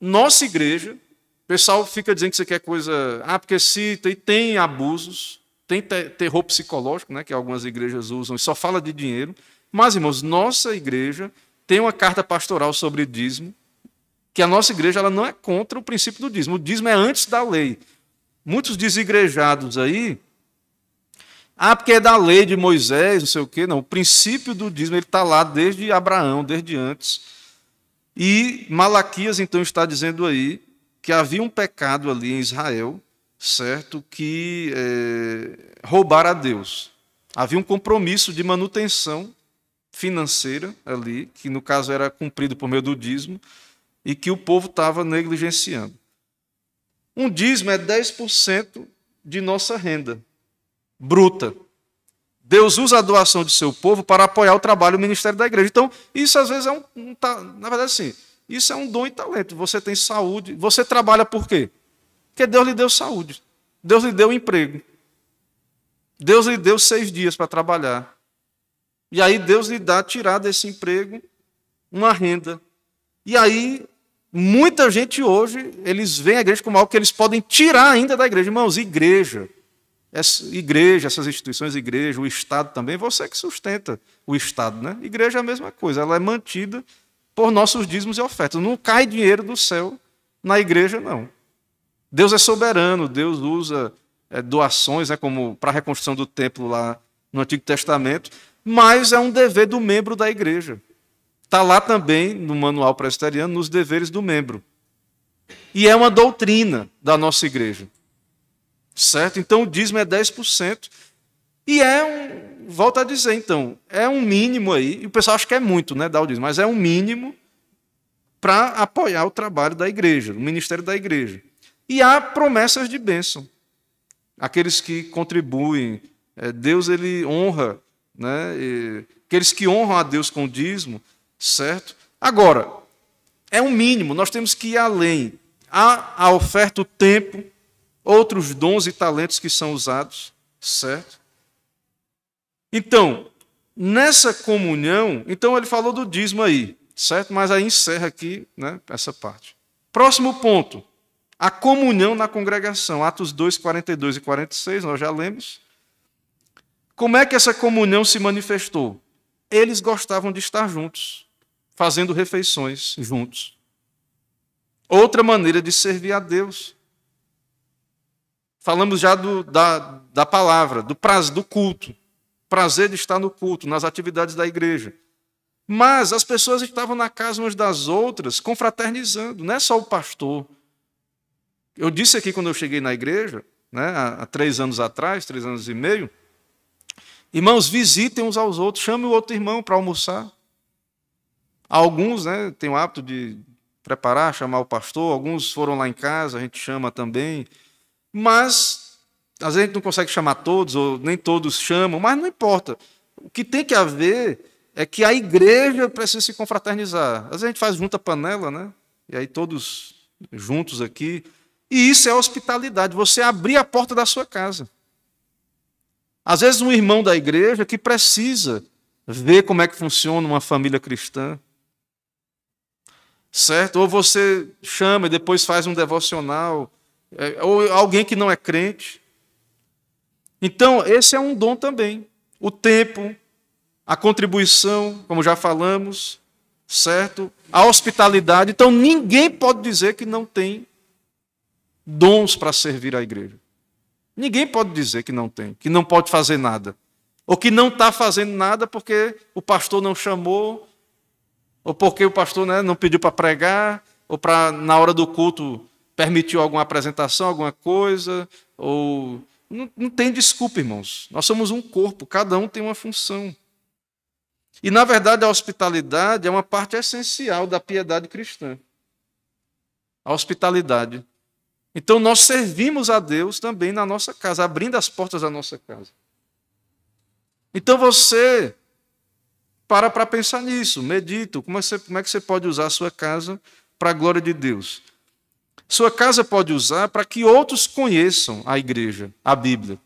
nossa igreja, o pessoal fica dizendo que isso aqui é coisa. Ah, porque cita e tem abusos, tem terror psicológico, né, que algumas igrejas usam, e só fala de dinheiro. Mas, irmãos, nossa igreja tem uma carta pastoral sobre dízimo, que a nossa igreja ela não é contra o princípio do dízimo. O dízimo é antes da lei. Muitos desigrejados aí, ah, porque é da lei de Moisés, não sei o quê. Não, o princípio do dízimo está lá desde Abraão, desde antes. E Malaquias, então, está dizendo aí que havia um pecado ali em Israel, certo? Que é, roubar a Deus. Havia um compromisso de manutenção financeira ali, que no caso era cumprido por meio do dízimo, e que o povo estava negligenciando. Um dízimo é 10% de nossa renda bruta. Deus usa a doação de seu povo para apoiar o trabalho do ministério da igreja. Então, isso às vezes é um, um na verdade assim, isso é um dom e talento. Você tem saúde, você trabalha por quê? Porque Deus lhe deu saúde. Deus lhe deu emprego. Deus lhe deu seis dias para trabalhar. E aí Deus lhe dá tirar desse emprego uma renda. E aí Muita gente hoje, eles veem a igreja como algo que eles podem tirar ainda da igreja. Irmãos, igreja, essa igreja, essas instituições, igreja, o Estado também, você que sustenta o Estado. Né? Igreja é a mesma coisa, ela é mantida por nossos dízimos e ofertas. Não cai dinheiro do céu na igreja, não. Deus é soberano, Deus usa é, doações, né, como para a reconstrução do templo lá no Antigo Testamento, mas é um dever do membro da igreja. Está lá também no manual presbiteriano, nos deveres do membro. E é uma doutrina da nossa igreja. Certo? Então o dízimo é 10%. E é um, volto a dizer então, é um mínimo aí, e o pessoal acha que é muito, né, dar o dízimo, mas é um mínimo para apoiar o trabalho da igreja, o ministério da igreja. E há promessas de bênção. Aqueles que contribuem, é, Deus ele honra, né, aqueles que honram a Deus com o dízimo, Certo? Agora, é um mínimo, nós temos que ir além. Há a oferta o tempo, outros dons e talentos que são usados, certo? Então, nessa comunhão, então ele falou do dízimo aí, certo? Mas aí encerra aqui né, essa parte. Próximo ponto, a comunhão na congregação, Atos 2, 42 e 46, nós já lemos. Como é que essa comunhão se manifestou? Eles gostavam de estar juntos fazendo refeições juntos. Outra maneira de servir a Deus. Falamos já do, da, da palavra, do prazer, do culto. Prazer de estar no culto, nas atividades da igreja. Mas as pessoas estavam na casa umas das outras, confraternizando, não é só o pastor. Eu disse aqui quando eu cheguei na igreja, né, há três anos atrás, três anos e meio, irmãos, visitem uns aos outros, chame o outro irmão para almoçar. Alguns né, têm o hábito de preparar, chamar o pastor, alguns foram lá em casa, a gente chama também. Mas, às vezes a gente não consegue chamar todos, ou nem todos chamam, mas não importa. O que tem que haver é que a igreja precisa se confraternizar. Às vezes a gente faz junta panela, né? E aí todos juntos aqui. E isso é hospitalidade, você abrir a porta da sua casa. Às vezes um irmão da igreja que precisa ver como é que funciona uma família cristã, certo? Ou você chama e depois faz um devocional, é, ou alguém que não é crente. Então, esse é um dom também. O tempo, a contribuição, como já falamos, certo? A hospitalidade. Então, ninguém pode dizer que não tem dons para servir a igreja. Ninguém pode dizer que não tem, que não pode fazer nada. Ou que não está fazendo nada porque o pastor não chamou, ou porque o pastor né, não pediu para pregar, ou para, na hora do culto, permitiu alguma apresentação, alguma coisa, ou. Não, não tem desculpa, irmãos. Nós somos um corpo, cada um tem uma função. E, na verdade, a hospitalidade é uma parte essencial da piedade cristã. A hospitalidade. Então, nós servimos a Deus também na nossa casa, abrindo as portas da nossa casa. Então, você para para pensar nisso, medita. Como é, você, como é que você pode usar a sua casa para a glória de Deus? Sua casa pode usar para que outros conheçam a igreja, a Bíblia.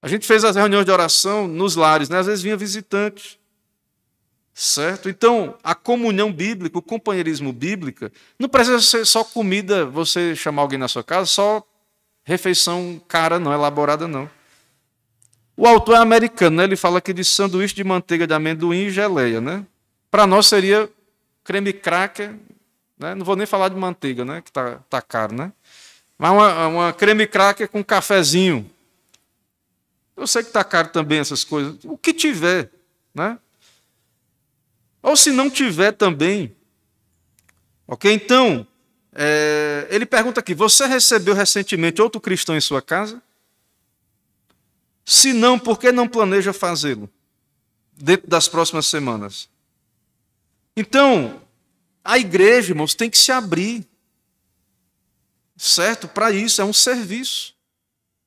A gente fez as reuniões de oração nos lares, né? às vezes vinha visitante. Certo? Então, a comunhão bíblica, o companheirismo bíblico, não precisa ser só comida, você chamar alguém na sua casa, só refeição cara, não, elaborada, não. O autor é americano, né? ele fala aqui de sanduíche de manteiga de amendoim e geleia. Né? Para nós seria creme cracker, né? não vou nem falar de manteiga, né? que está tá caro, né? mas uma, uma creme cracker com cafezinho. Eu sei que está caro também essas coisas. O que tiver, né? Ou se não tiver também. Ok? Então, é, ele pergunta aqui: você recebeu recentemente outro cristão em sua casa? Se não, por que não planeja fazê-lo dentro das próximas semanas? Então, a igreja, irmãos, tem que se abrir. Certo? Para isso, é um serviço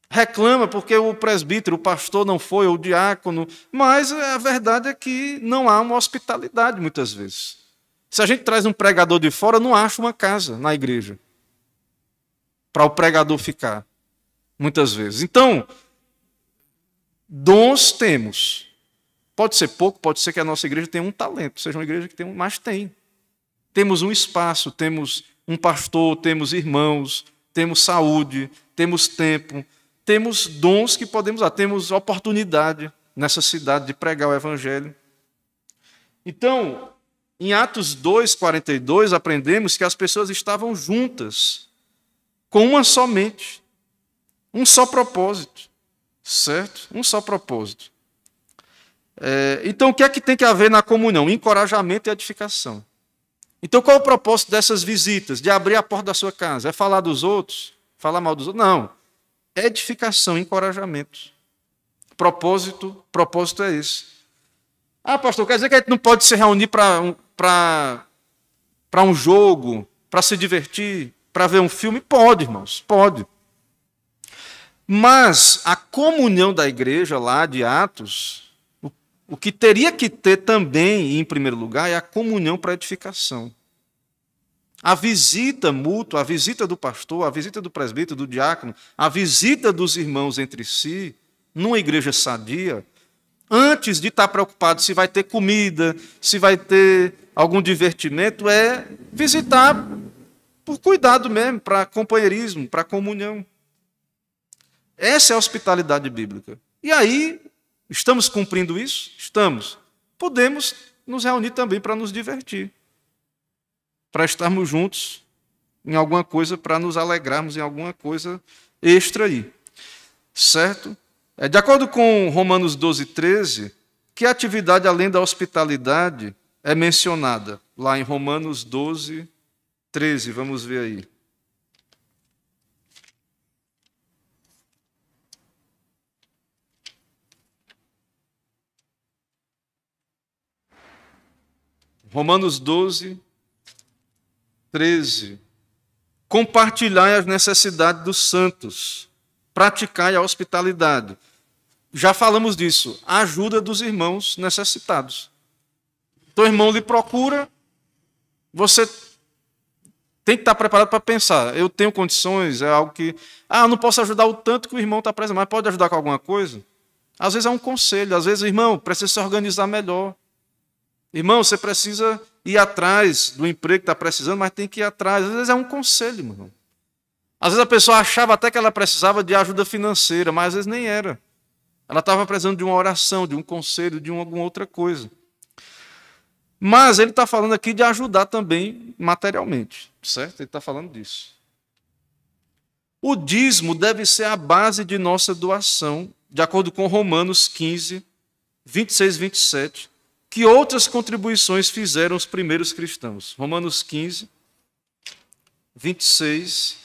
reclama porque o presbítero, o pastor não foi, ou o diácono, mas a verdade é que não há uma hospitalidade muitas vezes. Se a gente traz um pregador de fora, não acha uma casa na igreja para o pregador ficar, muitas vezes. Então, dons temos. Pode ser pouco, pode ser que a nossa igreja tenha um talento, seja uma igreja que tem um, mas tem. Temos um espaço, temos um pastor, temos irmãos, temos saúde, temos tempo, temos dons que podemos usar, temos oportunidade nessa cidade de pregar o Evangelho. Então, em Atos 2,42, aprendemos que as pessoas estavam juntas, com uma só mente, um só propósito, certo? Um só propósito. É, então, o que é que tem que haver na comunhão? Encorajamento e edificação. Então, qual é o propósito dessas visitas? De abrir a porta da sua casa? É falar dos outros? Falar mal dos outros? Não edificação, encorajamento. Propósito, propósito é esse. Ah, pastor, quer dizer que a gente não pode se reunir para um, um jogo, para se divertir, para ver um filme? Pode, irmãos, pode. Mas a comunhão da igreja lá de Atos, o, o que teria que ter também, em primeiro lugar, é a comunhão para edificação. A visita mútua, a visita do pastor, a visita do presbítero, do diácono, a visita dos irmãos entre si, numa igreja sadia, antes de estar preocupado se vai ter comida, se vai ter algum divertimento, é visitar por cuidado mesmo, para companheirismo, para comunhão. Essa é a hospitalidade bíblica. E aí, estamos cumprindo isso? Estamos. Podemos nos reunir também para nos divertir para estarmos juntos em alguma coisa, para nos alegrarmos em alguma coisa extra aí. Certo? É, de acordo com Romanos 12, 13, que atividade além da hospitalidade é mencionada lá em Romanos 12, 13? Vamos ver aí. Romanos 12, 13. Compartilhai as necessidades dos santos, praticai a hospitalidade. Já falamos disso, a ajuda dos irmãos necessitados. Então, o irmão lhe procura, você tem que estar preparado para pensar. Eu tenho condições, é algo que. Ah, não posso ajudar o tanto que o irmão está preso, mas pode ajudar com alguma coisa? Às vezes é um conselho, às vezes, irmão, precisa se organizar melhor. Irmão, você precisa ir atrás do emprego que está precisando, mas tem que ir atrás. Às vezes é um conselho, irmão. Às vezes a pessoa achava até que ela precisava de ajuda financeira, mas às vezes nem era. Ela estava precisando de uma oração, de um conselho, de uma, alguma outra coisa. Mas ele está falando aqui de ajudar também materialmente, certo? Ele está falando disso. O dízimo deve ser a base de nossa doação, de acordo com Romanos 15, 26 e 27 que outras contribuições fizeram os primeiros cristãos. Romanos 15, 26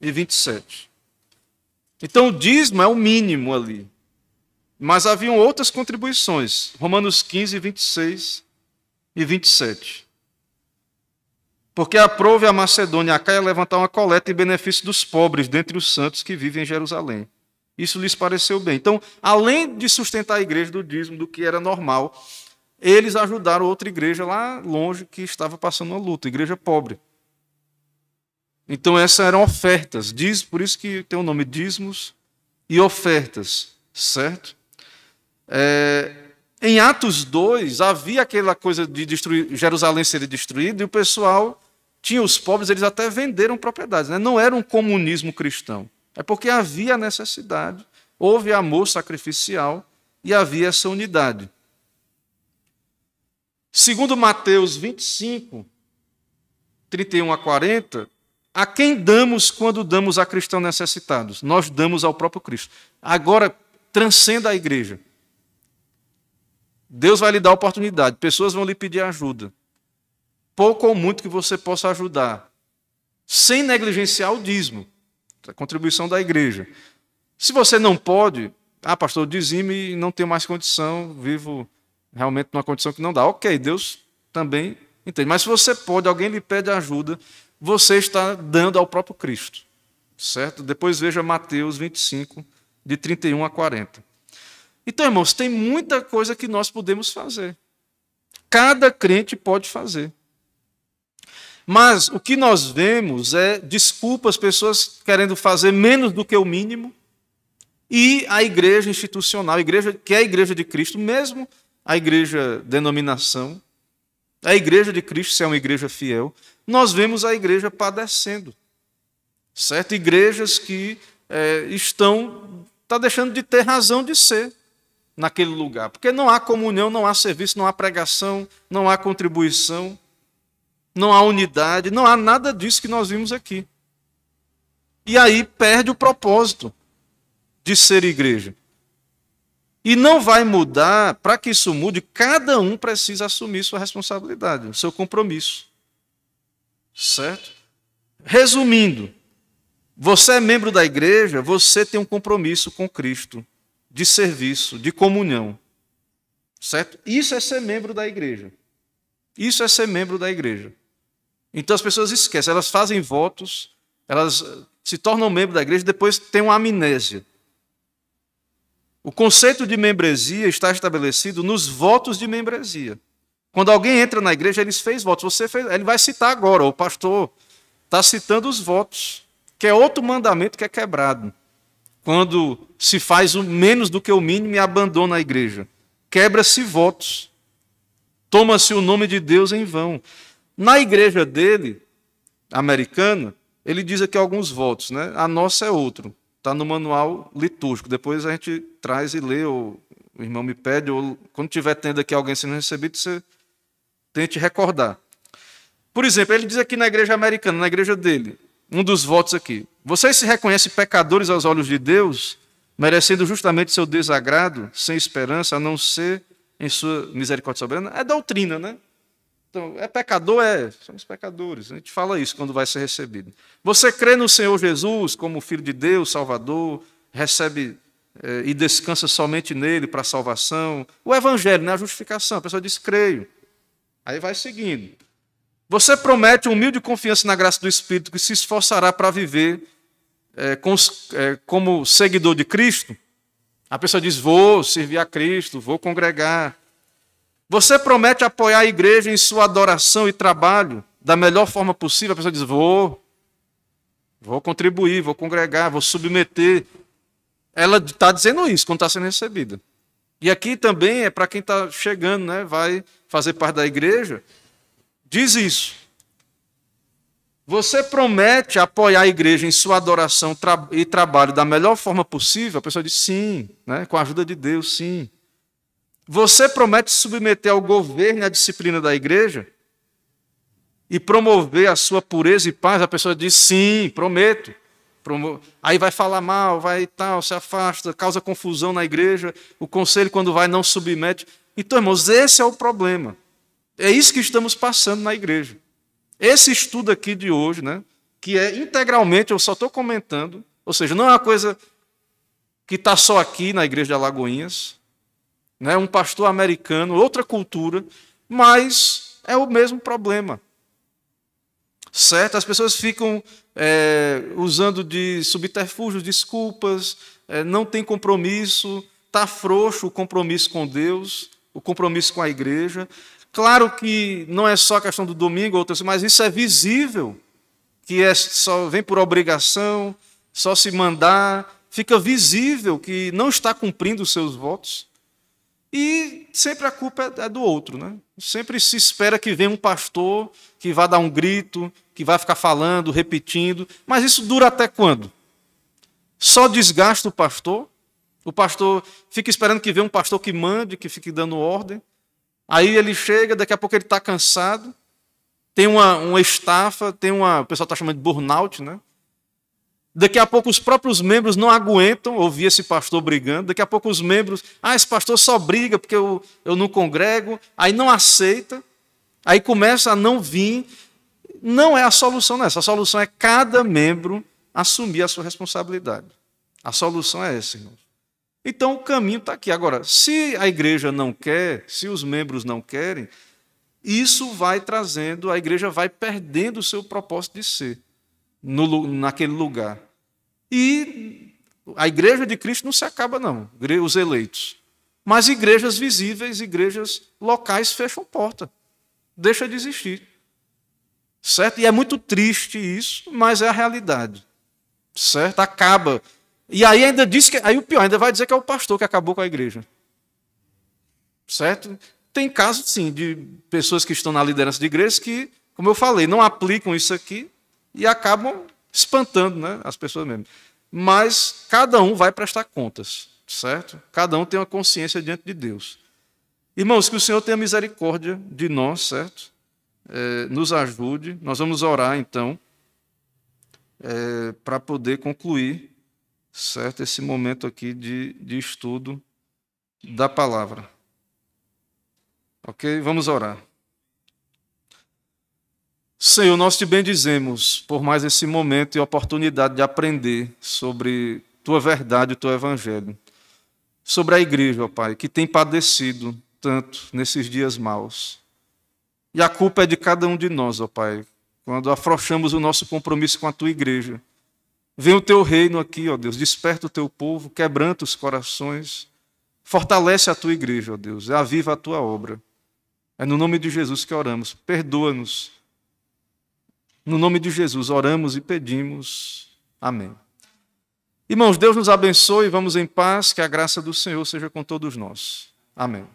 e 27. Então o dízimo é o mínimo ali. Mas haviam outras contribuições. Romanos 15, 26 e 27. Porque aprove a Macedônia a Caia levantar uma coleta em benefício dos pobres dentre os santos que vivem em Jerusalém. Isso lhes pareceu bem. Então, além de sustentar a igreja do dízimo, do que era normal, eles ajudaram outra igreja lá longe que estava passando uma luta, igreja pobre. Então, essas eram ofertas, diz, por isso que tem o nome dízimos e ofertas, certo? É, em Atos 2, havia aquela coisa de destruir, Jerusalém ser destruída e o pessoal tinha os pobres, eles até venderam propriedades. Né? Não era um comunismo cristão. É porque havia necessidade, houve amor sacrificial e havia essa unidade. Segundo Mateus 25, 31 a 40, a quem damos quando damos a cristãos necessitados? Nós damos ao próprio Cristo. Agora, transcenda a igreja. Deus vai lhe dar oportunidade, pessoas vão lhe pedir ajuda. Pouco ou muito que você possa ajudar, sem negligenciar o dízimo, a contribuição da igreja. Se você não pode, ah, pastor, dizime e não tenho mais condição, vivo realmente numa condição que não dá. Ok, Deus também entende. Mas se você pode, alguém lhe pede ajuda, você está dando ao próprio Cristo. Certo? Depois veja Mateus 25, de 31 a 40. Então, irmãos, tem muita coisa que nós podemos fazer. Cada crente pode fazer. Mas o que nós vemos é desculpas, pessoas querendo fazer menos do que o mínimo, e a igreja institucional, a igreja que é a igreja de Cristo, mesmo a igreja denominação, a igreja de Cristo, se é uma igreja fiel, nós vemos a igreja padecendo. Certo? Igrejas que é, estão, está deixando de ter razão de ser naquele lugar. Porque não há comunhão, não há serviço, não há pregação, não há contribuição, não há unidade, não há nada disso que nós vimos aqui. E aí perde o propósito de ser igreja. E não vai mudar, para que isso mude, cada um precisa assumir sua responsabilidade, seu compromisso. Certo? Resumindo, você é membro da igreja, você tem um compromisso com Cristo de serviço, de comunhão. Certo? Isso é ser membro da igreja. Isso é ser membro da igreja. Então as pessoas esquecem, elas fazem votos, elas se tornam membro da igreja, depois tem uma amnésia. O conceito de membresia está estabelecido nos votos de membresia. Quando alguém entra na igreja, eles fez votos. Você fez, ele vai citar agora, o pastor está citando os votos, que é outro mandamento que é quebrado quando se faz o menos do que o mínimo e abandona a igreja. Quebra-se votos. Toma-se o nome de Deus em vão. Na igreja dele, americana, ele diz aqui alguns votos, né? A nossa é outro. Está no manual litúrgico. Depois a gente traz e lê, ou o irmão me pede, ou quando tiver tendo aqui alguém sendo recebido, você tente recordar. Por exemplo, ele diz aqui na igreja americana, na igreja dele, um dos votos aqui. Vocês se reconhecem pecadores aos olhos de Deus, merecendo justamente seu desagrado, sem esperança, a não ser em sua misericórdia soberana? É doutrina, né? Então, é pecador? É, somos pecadores. A gente fala isso quando vai ser recebido. Você crê no Senhor Jesus como Filho de Deus, Salvador, recebe é, e descansa somente nele para a salvação? O Evangelho, né, a justificação. A pessoa diz, creio. Aí vai seguindo. Você promete humilde confiança na graça do Espírito que se esforçará para viver é, com, é, como seguidor de Cristo? A pessoa diz: Vou servir a Cristo, vou congregar. Você promete apoiar a igreja em sua adoração e trabalho da melhor forma possível? A pessoa diz: Vou, vou contribuir, vou congregar, vou submeter. Ela está dizendo isso quando está sendo recebida. E aqui também é para quem está chegando, né? vai fazer parte da igreja diz isso. Você promete apoiar a igreja em sua adoração e trabalho da melhor forma possível? A pessoa diz sim, né? com a ajuda de Deus, sim. Você promete submeter ao governo e à disciplina da igreja? E promover a sua pureza e paz? A pessoa diz sim, prometo. Aí vai falar mal, vai tal, se afasta, causa confusão na igreja. O conselho, quando vai, não submete. Então, irmãos, esse é o problema. É isso que estamos passando na igreja. Esse estudo aqui de hoje, né? que é integralmente, eu só estou comentando, ou seja, não é uma coisa que está só aqui na igreja de Alagoinhas, né? um pastor americano, outra cultura, mas é o mesmo problema. Certo? As pessoas ficam é, usando de subterfúgios, desculpas, é, não tem compromisso, está frouxo o compromisso com Deus, o compromisso com a igreja. Claro que não é só a questão do domingo, mas isso é visível, que é só vem por obrigação, só se mandar, fica visível que não está cumprindo os seus votos. E sempre a culpa é, é do outro, né? Sempre se espera que venha um pastor que vá dar um grito, que vai ficar falando, repetindo, mas isso dura até quando? Só desgasta o pastor? O pastor fica esperando que venha um pastor que mande, que fique dando ordem. Aí ele chega, daqui a pouco ele está cansado, tem uma, uma estafa, tem uma. O pessoal está chamando de burnout, né? Daqui a pouco os próprios membros não aguentam ouvir esse pastor brigando. Daqui a pouco os membros, ah, esse pastor só briga porque eu, eu não congrego. Aí não aceita. Aí começa a não vir. Não é a solução nessa. A solução é cada membro assumir a sua responsabilidade. A solução é essa, irmãos. Então o caminho está aqui. Agora, se a igreja não quer, se os membros não querem, isso vai trazendo, a igreja vai perdendo o seu propósito de ser no, naquele lugar. E a igreja de Cristo não se acaba, não, os eleitos. Mas igrejas visíveis, igrejas locais fecham porta, deixa de existir. Certo? E é muito triste isso, mas é a realidade. Certo? Acaba. E aí ainda diz que. Aí o pior, ainda vai dizer que é o pastor que acabou com a igreja. Certo? Tem casos, sim, de pessoas que estão na liderança de igrejas que, como eu falei, não aplicam isso aqui, e acabam espantando né, as pessoas mesmo. Mas cada um vai prestar contas, certo? Cada um tem uma consciência diante de Deus. Irmãos, que o Senhor tenha misericórdia de nós, certo? É, nos ajude. Nós vamos orar então é, para poder concluir, certo? Esse momento aqui de, de estudo da palavra. Ok? Vamos orar. Senhor, nós te bendizemos por mais esse momento e oportunidade de aprender sobre tua verdade e teu evangelho. Sobre a igreja, ó Pai, que tem padecido tanto nesses dias maus. E a culpa é de cada um de nós, ó Pai, quando afrouxamos o nosso compromisso com a tua igreja. Vem o teu reino aqui, ó Deus, desperta o teu povo, quebranta os corações, fortalece a tua igreja, ó Deus, aviva a tua obra. É no nome de Jesus que oramos. Perdoa-nos no nome de Jesus, oramos e pedimos. Amém. Irmãos, Deus nos abençoe, vamos em paz, que a graça do Senhor seja com todos nós. Amém.